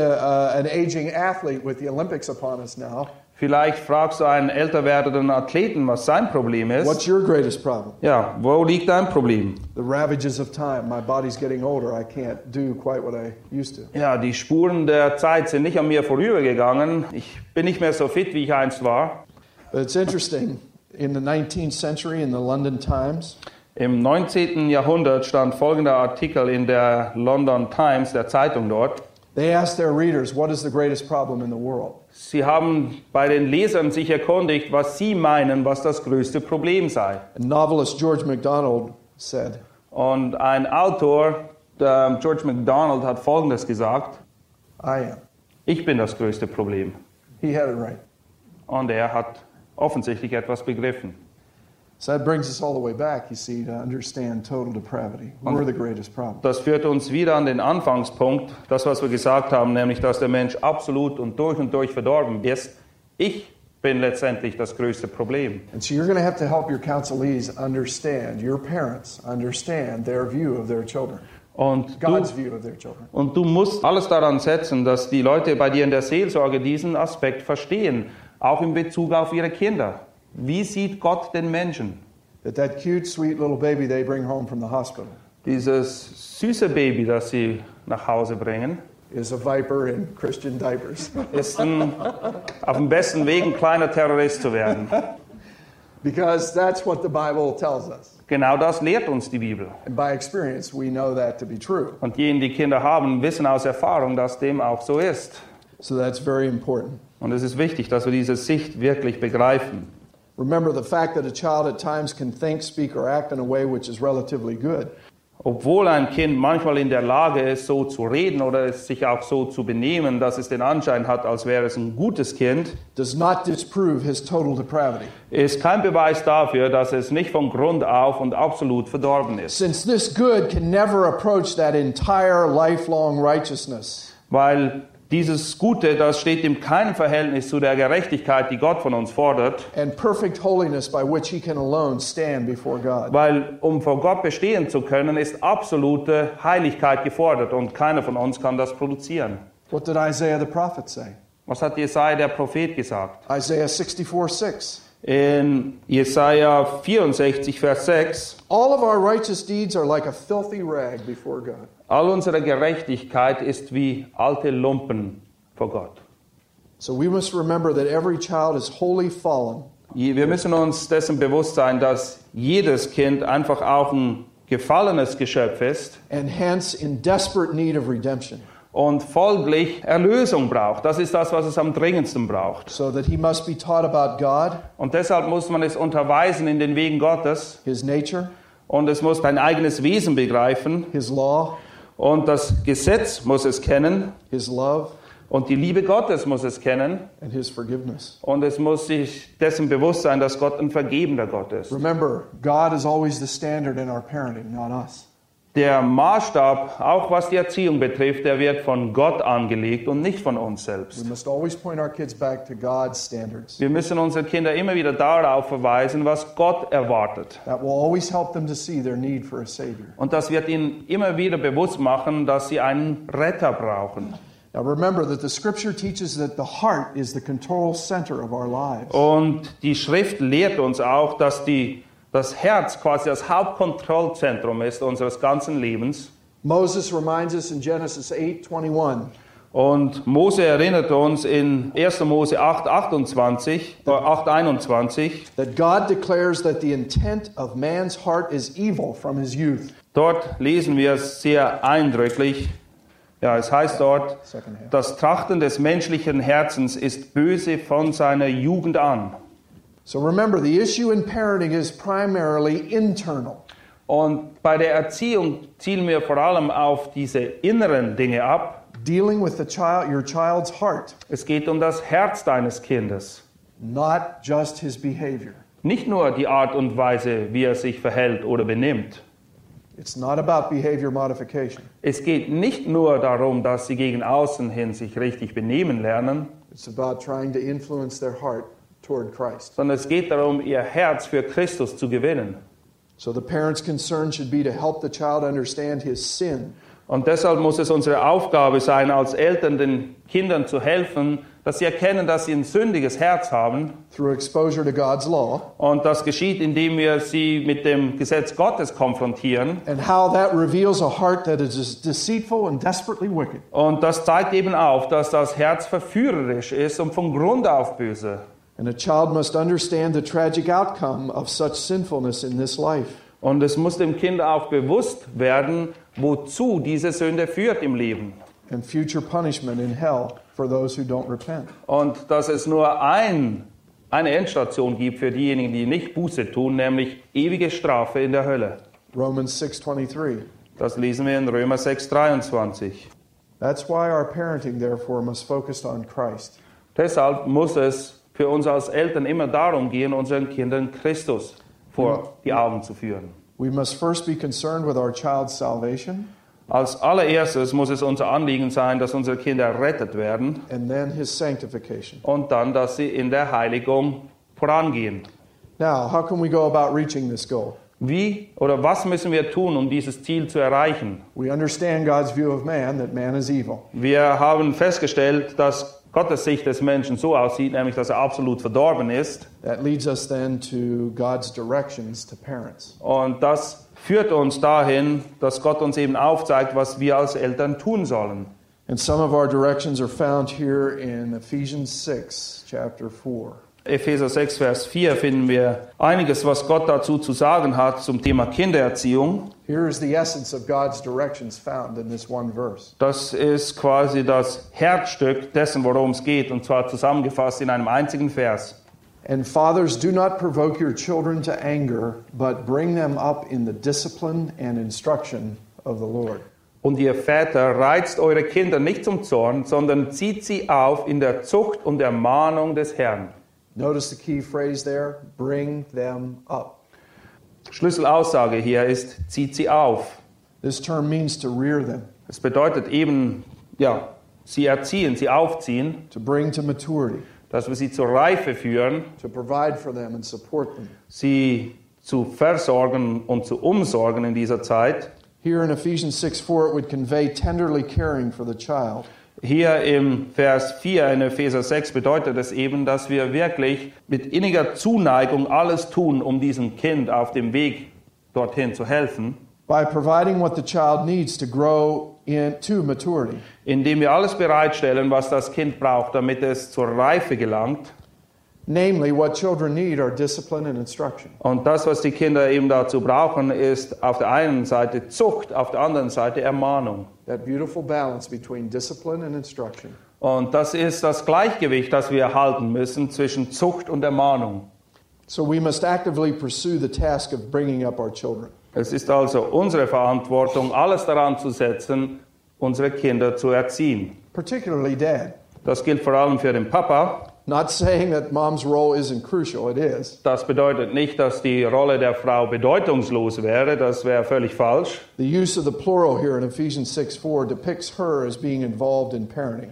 uh, an aging athlete with the Olympics upon us now, Vielleicht fragst du einen älter werdenden Athleten, was sein Problem What's ist. your greatest problem? Ja, wo liegt dein Problem? The ravages of time. My body's getting older. I can't do quite what I used to. Ja, die Spuren der Zeit sind nicht an mir vorübergegangen. Ich bin nicht mehr so fit, wie ich einst war. But it's interesting. In the 19th century, in the London Times, Im 19. Jahrhundert stand folgender Artikel in der London Times, der Zeitung dort. They asked their readers, What is the greatest problem in the world? Sie haben bei den Lesern sich erkundigt, was sie meinen, was das größte Problem sei. And novelist George MacDonald said, Und ein Autor, der George MacDonald, hat Folgendes gesagt. I am. Ich bin das größte Problem. He had it right. Und er hat offensichtlich etwas begriffen. So that brings us all the way back, you see, to understand total depravity. We're the greatest problem. Das führt uns wieder an den Anfangspunkt, das, was wir gesagt haben, nämlich, dass der Mensch absolut und durch und durch verdorben ist. Ich bin letztendlich das größte Problem. And so you're going to have to help your counselees understand, your parents understand their view of their children, Und du, God's view of their children. und du musst alles daran setzen, dass die Leute bei dir in der Seelsorge diesen Aspekt verstehen, auch in Bezug auf ihre Kinder. Wie sieht Gott den Menschen? That that cute, sweet little baby they bring home from the hospital Dieses süße Baby, das sie nach Hause bringen, is a viper in Christian diapers. ist ein, auf dem besten Weg, ein kleiner Terrorist zu werden. because that's what the Bible tells us. Genau das lehrt uns die Bibel. And by experience, we know that to be true. Und diejenigen, die Kinder haben, wissen aus Erfahrung, dass dem auch so ist. So that's very important. Und es ist wichtig, dass wir diese Sicht wirklich begreifen. Remember the fact that a child at times can think, speak, or act in a way which is relatively good Obwohl ein Kind manchmal in der Lage ist, so zu reden oder es sich auch so zu benehmen, dass es den Anschein hat, als wäre es ein gutes Kind, does not disprove his total depravity. ist kein Beweis dafür, dass es nicht von Grund auf und absolut verdorben ist. Since this good can never approach that entire lifelong righteousness, Weil dieses Gute, das steht in keinem Verhältnis zu der Gerechtigkeit, die Gott von uns fordert. and perfect holiness by which he can alone stand before God. Weil um vor Gott bestehen zu können, ist absolute Heiligkeit gefordert und keiner von uns kann das produzieren. What did Isaiah the prophet say? Was hat Jesaja der Prophet gesagt? Isaiah 64 6. In Jesaja 64, Vers 6. All of our righteous deeds are like a filthy rag before God. All unsere Gerechtigkeit ist wie alte Lumpen vor Gott. So we must remember that every child is wholly fallen, Wir müssen uns dessen bewusst sein, dass jedes Kind einfach auch ein gefallenes Geschöpf ist and hence in desperate need of redemption, und folglich Erlösung braucht. Das ist das, was es am dringendsten braucht. so that he must be taught about God, Und deshalb muss man es unterweisen in den Wegen Gottes his nature, und es muss sein eigenes Wesen begreifen his law, und das Gesetz muss es kennen his love, und die Liebe Gottes muss es kennen and his forgiveness. und es muss sich dessen bewusst sein, dass Gott ein vergebender Gott ist. Remember, God is always the standard in our parenting, not us. Der Maßstab, auch was die Erziehung betrifft, der wird von Gott angelegt und nicht von uns selbst. Wir müssen unsere Kinder immer wieder darauf verweisen, was Gott erwartet. That will always help them to see their need for a Savior. Und das wird ihnen immer wieder bewusst machen, dass sie einen Retter brauchen. Now remember that the scripture teaches that the heart is the control center of our lives. Und die Schrift lehrt uns auch, dass die, das Herz quasi das Hauptkontrollzentrum ist unseres ganzen Lebens. Moses reminds us in Genesis 8:21 Und Mose erinnert uns in 1. Mose 8, 28, äh, 8, 21, that God declares that the intent of man's heart is evil from his youth. dort lesen wir es sehr eindrücklich. Ja, es heißt dort, das Trachten des menschlichen Herzens ist böse von seiner Jugend an. So remember, the issue in parenting is primarily internal. Und bei der Erziehung zielen wir vor allem auf diese inneren Dinge ab. Dealing with the child, your child's heart, Es geht um das Herz deines Kindes. not just his behavior. Nicht nur die Art und Weise, wie er sich verhält oder benimmt. It's not about behavior modification. Es geht nicht nur darum, dass sie gegen außen hin sich richtig benehmen lernen, It's about trying to influence their heart toward Christ. sondern es geht darum, ihr Herz für Christus zu gewinnen. So the parent's concern should be to help the child understand his sin Und deshalb muss es unsere Aufgabe sein, als Eltern den Kindern zu helfen, dass sie erkennen, dass sie ein sündiges Herz haben. through exposure to God's law Und das geschieht, indem wir sie mit dem Gesetz Gottes konfrontieren. and how that reveals a heart that is deceitful and desperately wicked. Und das zeigt eben auf, dass das Herz verführerisch ist und von Grund auf böse. And a child must understand the tragic outcome of such sinfulness in this life. Und es muss dem Kind auch bewusst werden, wozu diese Sünde führt im Leben. and future punishment in hell for those who don't repent. Und dass es nur ein, eine Endstation gibt für diejenigen, die nicht Buße tun, nämlich ewige Strafe in der Hölle. Romans 6:23. Das lesen wir in Römer 6, 23. That's why our parenting therefore must focus on Christ. Deshalb muss es für uns als Eltern immer darum gehen, unseren Kindern Christus vor die Augen zu führen. We must first be concerned with our child's salvation Als allererstes muss es unser Anliegen sein, dass unsere Kinder errettet werden and then his sanctification. und dann, dass sie in der Heiligung vorangehen. Now, how can we go about reaching this goal? Wie oder was müssen wir tun, um dieses Ziel zu erreichen? We understand God's view of man that man is evil. Wir haben festgestellt, dass Gottes Sicht des Menschen so aussieht, nämlich dass er absolut verdorben ist. That leads us then to God's directions to parents. Und das führt uns dahin, dass Gott uns eben aufzeigt, was wir als Eltern tun sollen. And some of our directions are found here in Ephesians 6, chapter 4. Epheser 6, Vers 4 finden wir einiges, was Gott dazu zu sagen hat zum Thema Kindererziehung. Here is the essence of God's directions found in this one verse. Das ist quasi das Herzstück dessen, worum es geht, und zwar zusammengefasst in einem einzigen Vers. And fathers, do not provoke your children to anger, but bring them up in the discipline and instruction of the Lord. Und ihr Väter reizt eure Kinder nicht zum Zorn, sondern zieht sie auf in der Zucht und Ermahnung des Herrn. Notice the key phrase there bring them up. Schlüsselaussage hier ist, zieht sie auf. This term means to rear them, Es bedeutet eben, ja, sie erziehen, sie aufziehen, to bring to maturity, dass wir sie zur Reife führen, to provide for them and support them. sie zu versorgen und zu umsorgen in dieser Zeit. Here in Ephesians 6 4, it would convey tenderly caring for the child. Hier im Vers 4 in Epheser 6 bedeutet es eben, dass wir wirklich mit inniger Zuneigung alles tun, um diesem Kind auf dem Weg dorthin zu helfen, by providing what the child needs to grow into maturity. indem wir alles bereitstellen, was das Kind braucht, damit es zur Reife gelangt. Namely, what children need are discipline and instruction. Und das, was die Kinder eben dazu brauchen, ist auf der einen Seite Zucht, auf der anderen Seite Ermahnung. That beautiful balance between discipline and instruction. Und das ist das Gleichgewicht, das wir halten müssen zwischen Zucht und Ermahnung. So we must actively pursue the task of bringing up our children. Es ist also unsere Verantwortung, alles daran zu setzen, unsere Kinder zu erziehen. Particularly dad. Das gilt vor allem für den Papa. Not saying that mom's role isn't crucial, it is. Das bedeutet nicht, dass die Rolle der Frau bedeutungslos wäre, das wäre völlig falsch. The use of the plural here in Ephesians 6 4 depicts her as being involved in parenting.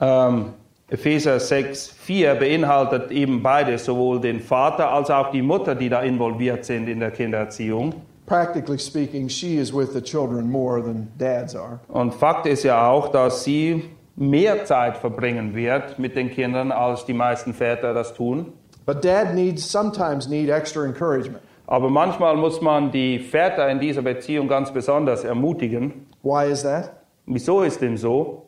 Ähm, Epheser 6, 4 beinhaltet eben beides, sowohl den Vater als auch die Mutter, die da involviert sind in der Kindererziehung. Practically speaking, she is with the children more than dads are. Und Fakt ist ja auch, dass sie mehr Zeit verbringen wird mit den Kindern, als die meisten Väter das tun. But dad needs sometimes need extra encouragement. Aber manchmal muss man die Väter in dieser Beziehung ganz besonders ermutigen. Why is that? Wieso ist dem so?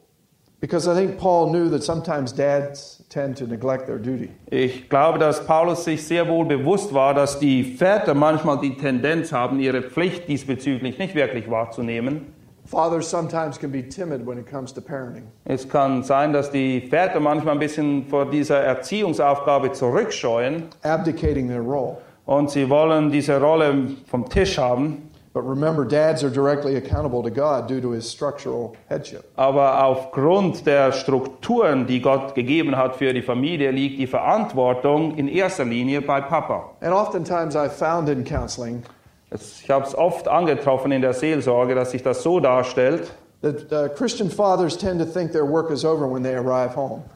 Because I think Paul knew that sometimes dads tend to neglect their duty. Ich glaube, dass Paulus sich sehr wohl bewusst war, dass die Väter manchmal die Tendenz haben, ihre Pflicht diesbezüglich nicht wirklich wahrzunehmen. Fathers sometimes can be timid when it comes to parenting. Es kann sein, dass die Väter manchmal ein bisschen vor dieser Erziehungsaufgabe zurückscheuen abdicating their role. und sie wollen diese Rolle vom Tisch haben. But remember, dads are directly accountable to God due to his structural headship. Aber aufgrund der Strukturen, die Gott gegeben hat für die Familie, liegt die Verantwortung in erster Linie bei Papa. And oftentimes I've found in counseling Ich habe es oft angetroffen in der Seelsorge, dass sich das so darstellt.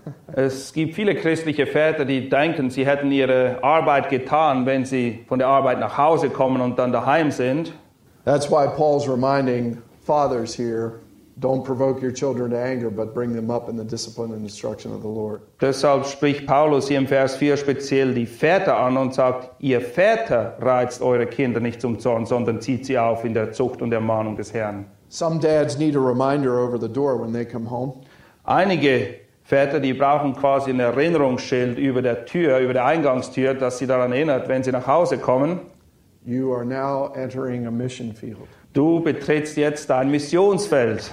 Es gibt viele christliche Väter, die denken, sie hätten ihre Arbeit getan, wenn sie von der Arbeit nach Hause kommen und dann daheim sind. That's why Paul's reminding fathers here don't provoke your children to anger, but bring them up in the discipline and instruction of the Lord. Deshalb spricht Paulus hier im Vers 4 speziell die Väter an und sagt, ihr Väter reizt eure Kinder nicht zum Zorn, sondern zieht sie auf in der Zucht und Ermahnung des Herrn. Some dads need a reminder over the door when they come home. Einige Väter, die brauchen quasi ein Erinnerungsschild über der Tür, über der Eingangstür, dass sie daran erinnert, wenn sie nach Hause kommen, You are now entering a mission field. Du betrittst jetzt dein Missionsfeld.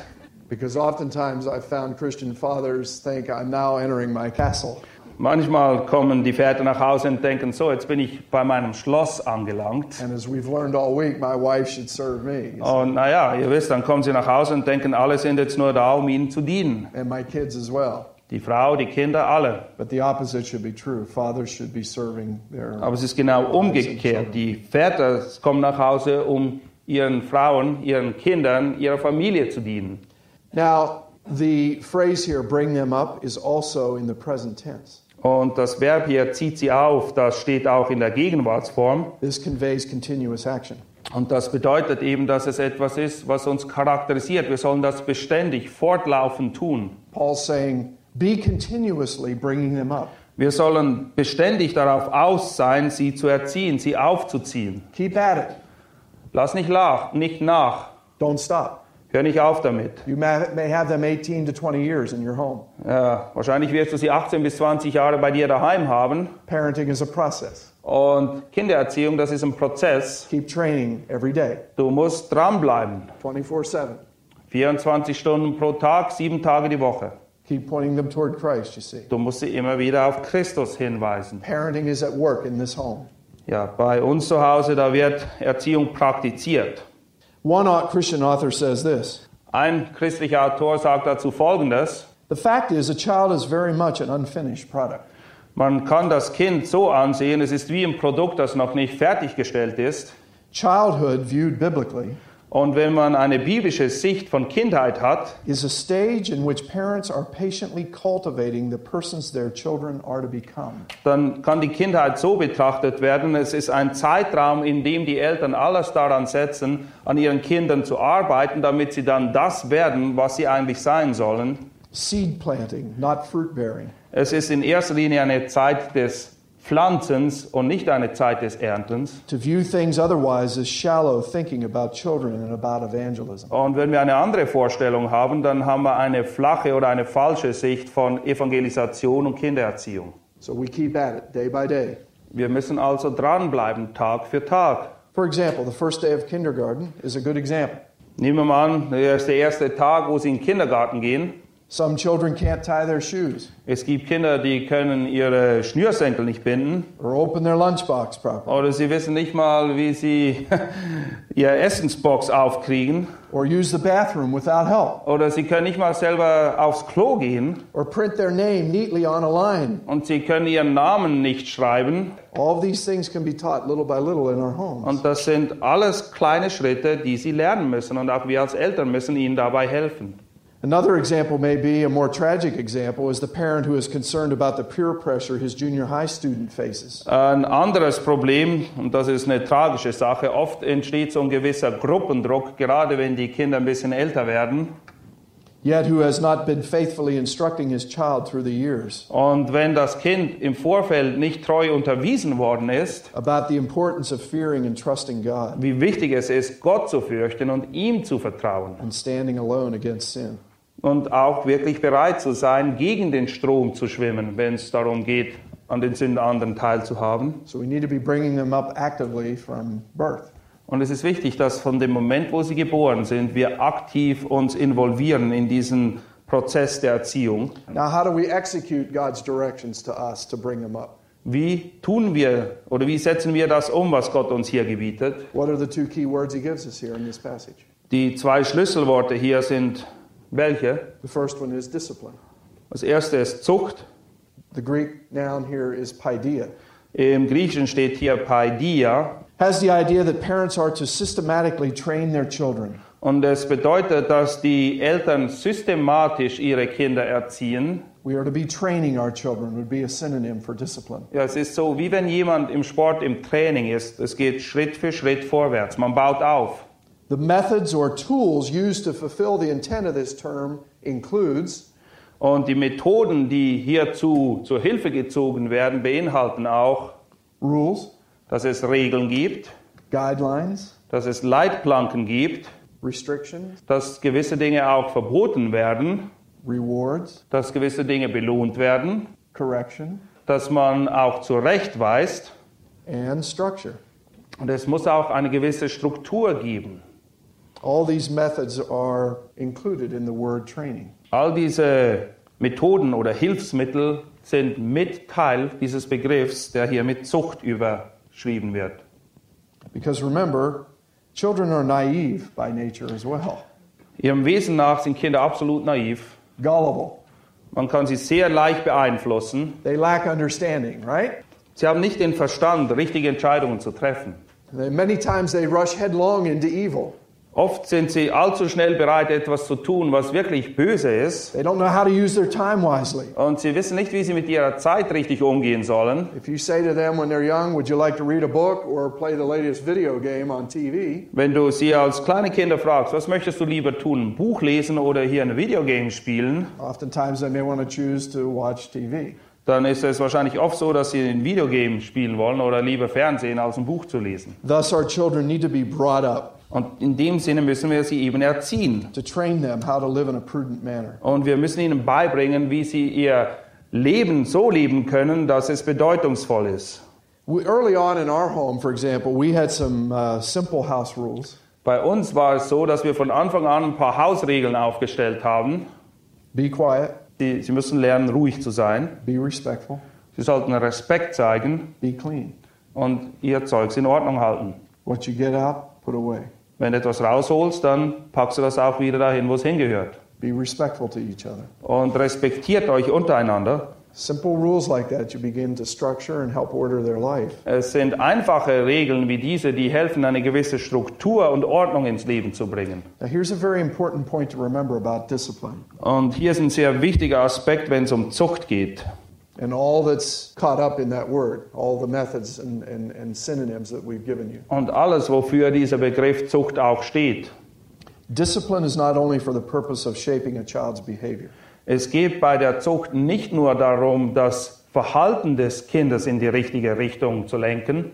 Because oftentimes I've found Christian fathers think I'm now entering my castle. Manchmal kommen die Väter nach Hause und denken, so, jetzt bin ich bei meinem Schloss angelangt. And as we've learned all week, my wife should serve me. Und naja, ihr wisst, dann kommen sie nach Hause und denken, alle sind jetzt nur da, um ihnen zu dienen. And my kids as well. Die Frau, die Kinder, alle. But the opposite should be true. Fathers should be serving their. Aber es ist genau umgekehrt. Die Väter kommen nach Hause, um ihren Frauen, ihren Kindern, ihrer Familie zu dienen. Now, the phrase here, bring them up, is also in the present tense. Und das Verb hier zieht sie auf, das steht auch in der Gegenwartsform. This conveys continuous action. Und das bedeutet eben, dass es etwas ist, was uns charakterisiert. Wir sollen das beständig, fortlaufend tun. Paul's saying, be continuously bringing them up. Wir sollen beständig darauf aus sein, sie zu erziehen, sie aufzuziehen. Keep at it. Lass nicht, nach, nicht nach. Don't stop. Hör nicht auf damit. You may, may have them 18 to 20 years in your home. Ja, wahrscheinlich wirst du sie 18 bis 20 Jahre bei dir daheim haben. Parenting is a process. Und Kindererziehung, das ist ein Prozess. Keep training every day, Du musst dranbleiben. 24 7. 24 Stunden pro Tag, sieben Tage die Woche. Keep pointing them toward Christ, you see. Du musst sie immer wieder auf Christus hinweisen. Parenting is at work in this home. Ja, bei uns zu Hause, da wird Erziehung praktiziert. One Christian author says this Ein christlicher Autor sagt dazu Folgendes. The fact is, a child is very much an unfinished product. Man kann das Kind so ansehen, es ist wie ein Produkt, das noch nicht fertiggestellt ist. Childhood, viewed biblically, Und wenn man eine biblische Sicht von Kindheit hat, is a stage in which parents are patiently cultivating the persons their children are to become. dann kann die Kindheit so betrachtet werden, es ist ein Zeitraum, in dem die Eltern alles daran setzen, an ihren Kindern zu arbeiten, damit sie dann das werden, was sie eigentlich sein sollen. Seed planting, not fruit bearing. Es ist in erster Linie eine Zeit des Pflanzens und nicht eine Zeit des Erntens. To view things otherwise is shallow thinking about children and about evangelism. Und wenn wir eine andere Vorstellung haben, dann haben wir eine flache oder eine falsche Sicht von Evangelisation und Kindererziehung. So we keep at it day by day. Wir müssen also dranbleiben, Tag für Tag. For example, the first day of kindergarten is a good example. Nehmen wir mal an, der erste Tag, wo Sie in den Kindergarten gehen. Some children can't tie their shoes Es gibt Kinder, die können ihre Schnürsenkel nicht binden or open their lunchbox properly oder sie wissen nicht mal, wie sie ihre Essensbox aufkriegen or use the bathroom without help oder sie können nicht mal selber aufs Klo gehen or print their name neatly on a line. und sie können ihren Namen nicht schreiben. All these things can be taught little by little in our homes. Und das sind alles kleine Schritte, die sie lernen müssen und auch wir als Eltern müssen ihnen dabei helfen. Another example may be a more tragic example is the parent who is concerned about the peer pressure his junior high student faces. Ein anderes Problem, und das ist eine tragische Sache, oft entsteht so ein gewisser Gruppendruck, gerade wenn die Kinder ein bisschen älter werden. Yet who has not been faithfully instructing his child through the years Und wenn das Kind im Vorfeld nicht treu unterwiesen worden ist, about the importance of fearing and trusting God wie wichtig es ist, Gott zu fürchten und ihm zu vertrauen and standing alone against sin. Und auch wirklich bereit zu sein, gegen den Strom zu schwimmen, wenn es darum geht, an den Sünden anderen teilzuhaben. So we need to be bringing them up actively from birth. Und es ist wichtig, dass von dem Moment, wo sie geboren sind, wir aktiv uns involvieren in diesen Prozess der Erziehung. Now, how do we execute God's directions to us to bring them up? Wie tun wir oder wie setzen wir das um, was Gott uns hier gebietet? What are the two key words he gives us here in this passage? Die zwei Schlüsselworte hier sind welche? The first one is discipline. Das erste ist Zucht. The Greek noun here is paideia. Im Griechischen steht hier Paidia Has the idea that parents are to systematically train their children und es bedeutet, dass die Eltern systematisch ihre Kinder erziehen. We are to be training our children, would be a synonym for discipline. Ja, es ist so, wie wenn jemand im Sport im Training ist. Es geht Schritt für Schritt vorwärts. Man baut auf. The methods or tools used to fulfill the intent of this term includes Und die Methoden, die hierzu zur Hilfe gezogen werden, beinhalten auch, rules, dass es Regeln gibt, guidelines, dass es Leitplanken gibt, restrictions, dass gewisse Dinge auch verboten werden, rewards, dass gewisse Dinge belohnt werden, correction, dass man auch zurechtweist and structure. und es muss auch eine gewisse Struktur geben. All these methods are included in the word training. All diese uh, Methoden oder Hilfsmittel sind mit Teil dieses Begriffs, der hier mit Zucht überschrieben wird. Because remember, children are naive by nature as well, Ihrem Wesen nach sind Kinder absolut naiv. gullible. Man kann sie sehr leicht beeinflussen. They lack understanding, right? Sie haben nicht den Verstand, richtige Entscheidungen zu treffen. Many times they rush headlong into evil. Oft sind sie allzu schnell bereit, etwas zu tun, was wirklich böse ist. They don't know how to use their time wisely. Und sie wissen nicht, wie sie mit ihrer Zeit richtig umgehen sollen. If you say to them when they're young, Would you like to read a book or play the latest video game on TV? Wenn du sie als kleine Kinder fragst, was möchtest du lieber tun, ein Buch lesen oder hier ein Videogame spielen, Oftentimes they may want to choose to watch TV. dann ist es wahrscheinlich oft so, dass sie ein Videogame spielen wollen oder lieber Fernsehen, als ein Buch zu lesen. Thus, our children need to be brought up Und in dem Sinne müssen wir sie eben erziehen. to train them how to live in a prudent manner. Und wir müssen ihnen beibringen, wie sie ihr Leben so leben können, dass es bedeutungsvoll ist. Early on in our home, for example, we had some uh, simple house rules. Bei uns war es so, dass wir von Anfang an ein paar Hausregeln aufgestellt haben. Be quiet, Die, sie müssen lernen, ruhig zu sein. be respectful, Sie sollten Respekt zeigen be clean. und ihr Zeugs in Ordnung halten. What you get out, put away. Wenn du etwas rausholst, dann packst du das auch wieder dahin, wo es hingehört. Be respectful to each other. Und respektiert euch untereinander. Simple rules like that you begin to structure and help order their life. Es sind einfache Regeln wie diese, die helfen, eine gewisse Struktur und Ordnung ins Leben zu bringen. Now, here's a very important point to remember about discipline Und hier ist ein sehr wichtiger Aspekt, wenn es um Zucht geht. And all that's caught up in that word, all the methods and, and, and synonyms that we've given you. Und alles, wofür dieser Begriff Zucht auch steht. Discipline is not only for the purpose of shaping a child's behavior, Es geht bei der Zucht nicht nur darum, das Verhalten des Kindes in die richtige Richtung zu lenken,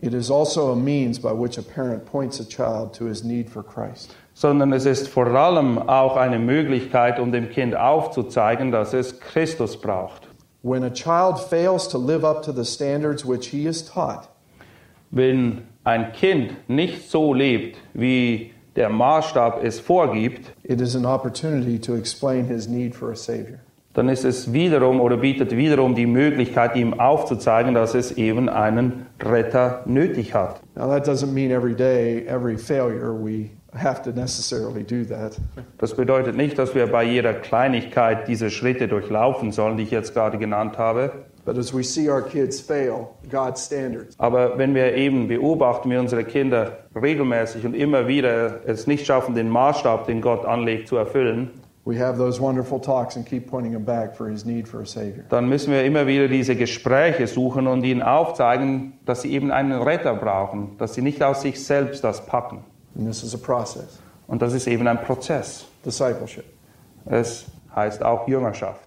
it is also a means by which a parent points a child to his need for Christ. sondern es ist vor allem auch eine Möglichkeit, um dem Kind aufzuzeigen, dass es Christus braucht. When a child fails to live up to the standards which he is taught, Wenn ein Kind nicht so lebt, wie der Maßstab es vorgibt, it is an opportunity to explain his need for a Savior. dann ist es wiederum oder bietet wiederum die Möglichkeit, ihm aufzuzeigen, dass es eben einen Retter nötig hat. Now, that doesn't mean every day, every failure, we have to necessarily do that. Das bedeutet nicht, dass wir bei jeder Kleinigkeit diese Schritte durchlaufen sollen, die ich jetzt gerade genannt habe. But as we see our kids fail God's standards, Aber wenn wir eben beobachten, wie unsere Kinder regelmäßig und immer wieder es nicht schaffen, den Maßstab, den Gott anlegt, zu erfüllen, we have those wonderful talks and keep pointing him back for his need for a Savior. dann müssen wir immer wieder diese Gespräche suchen und ihnen aufzeigen, dass sie eben einen Retter brauchen, dass sie nicht aus sich selbst das packen. And this is a process Und das ist eben ein Prozess. discipleship. Es heißt auch Jüngerschaft.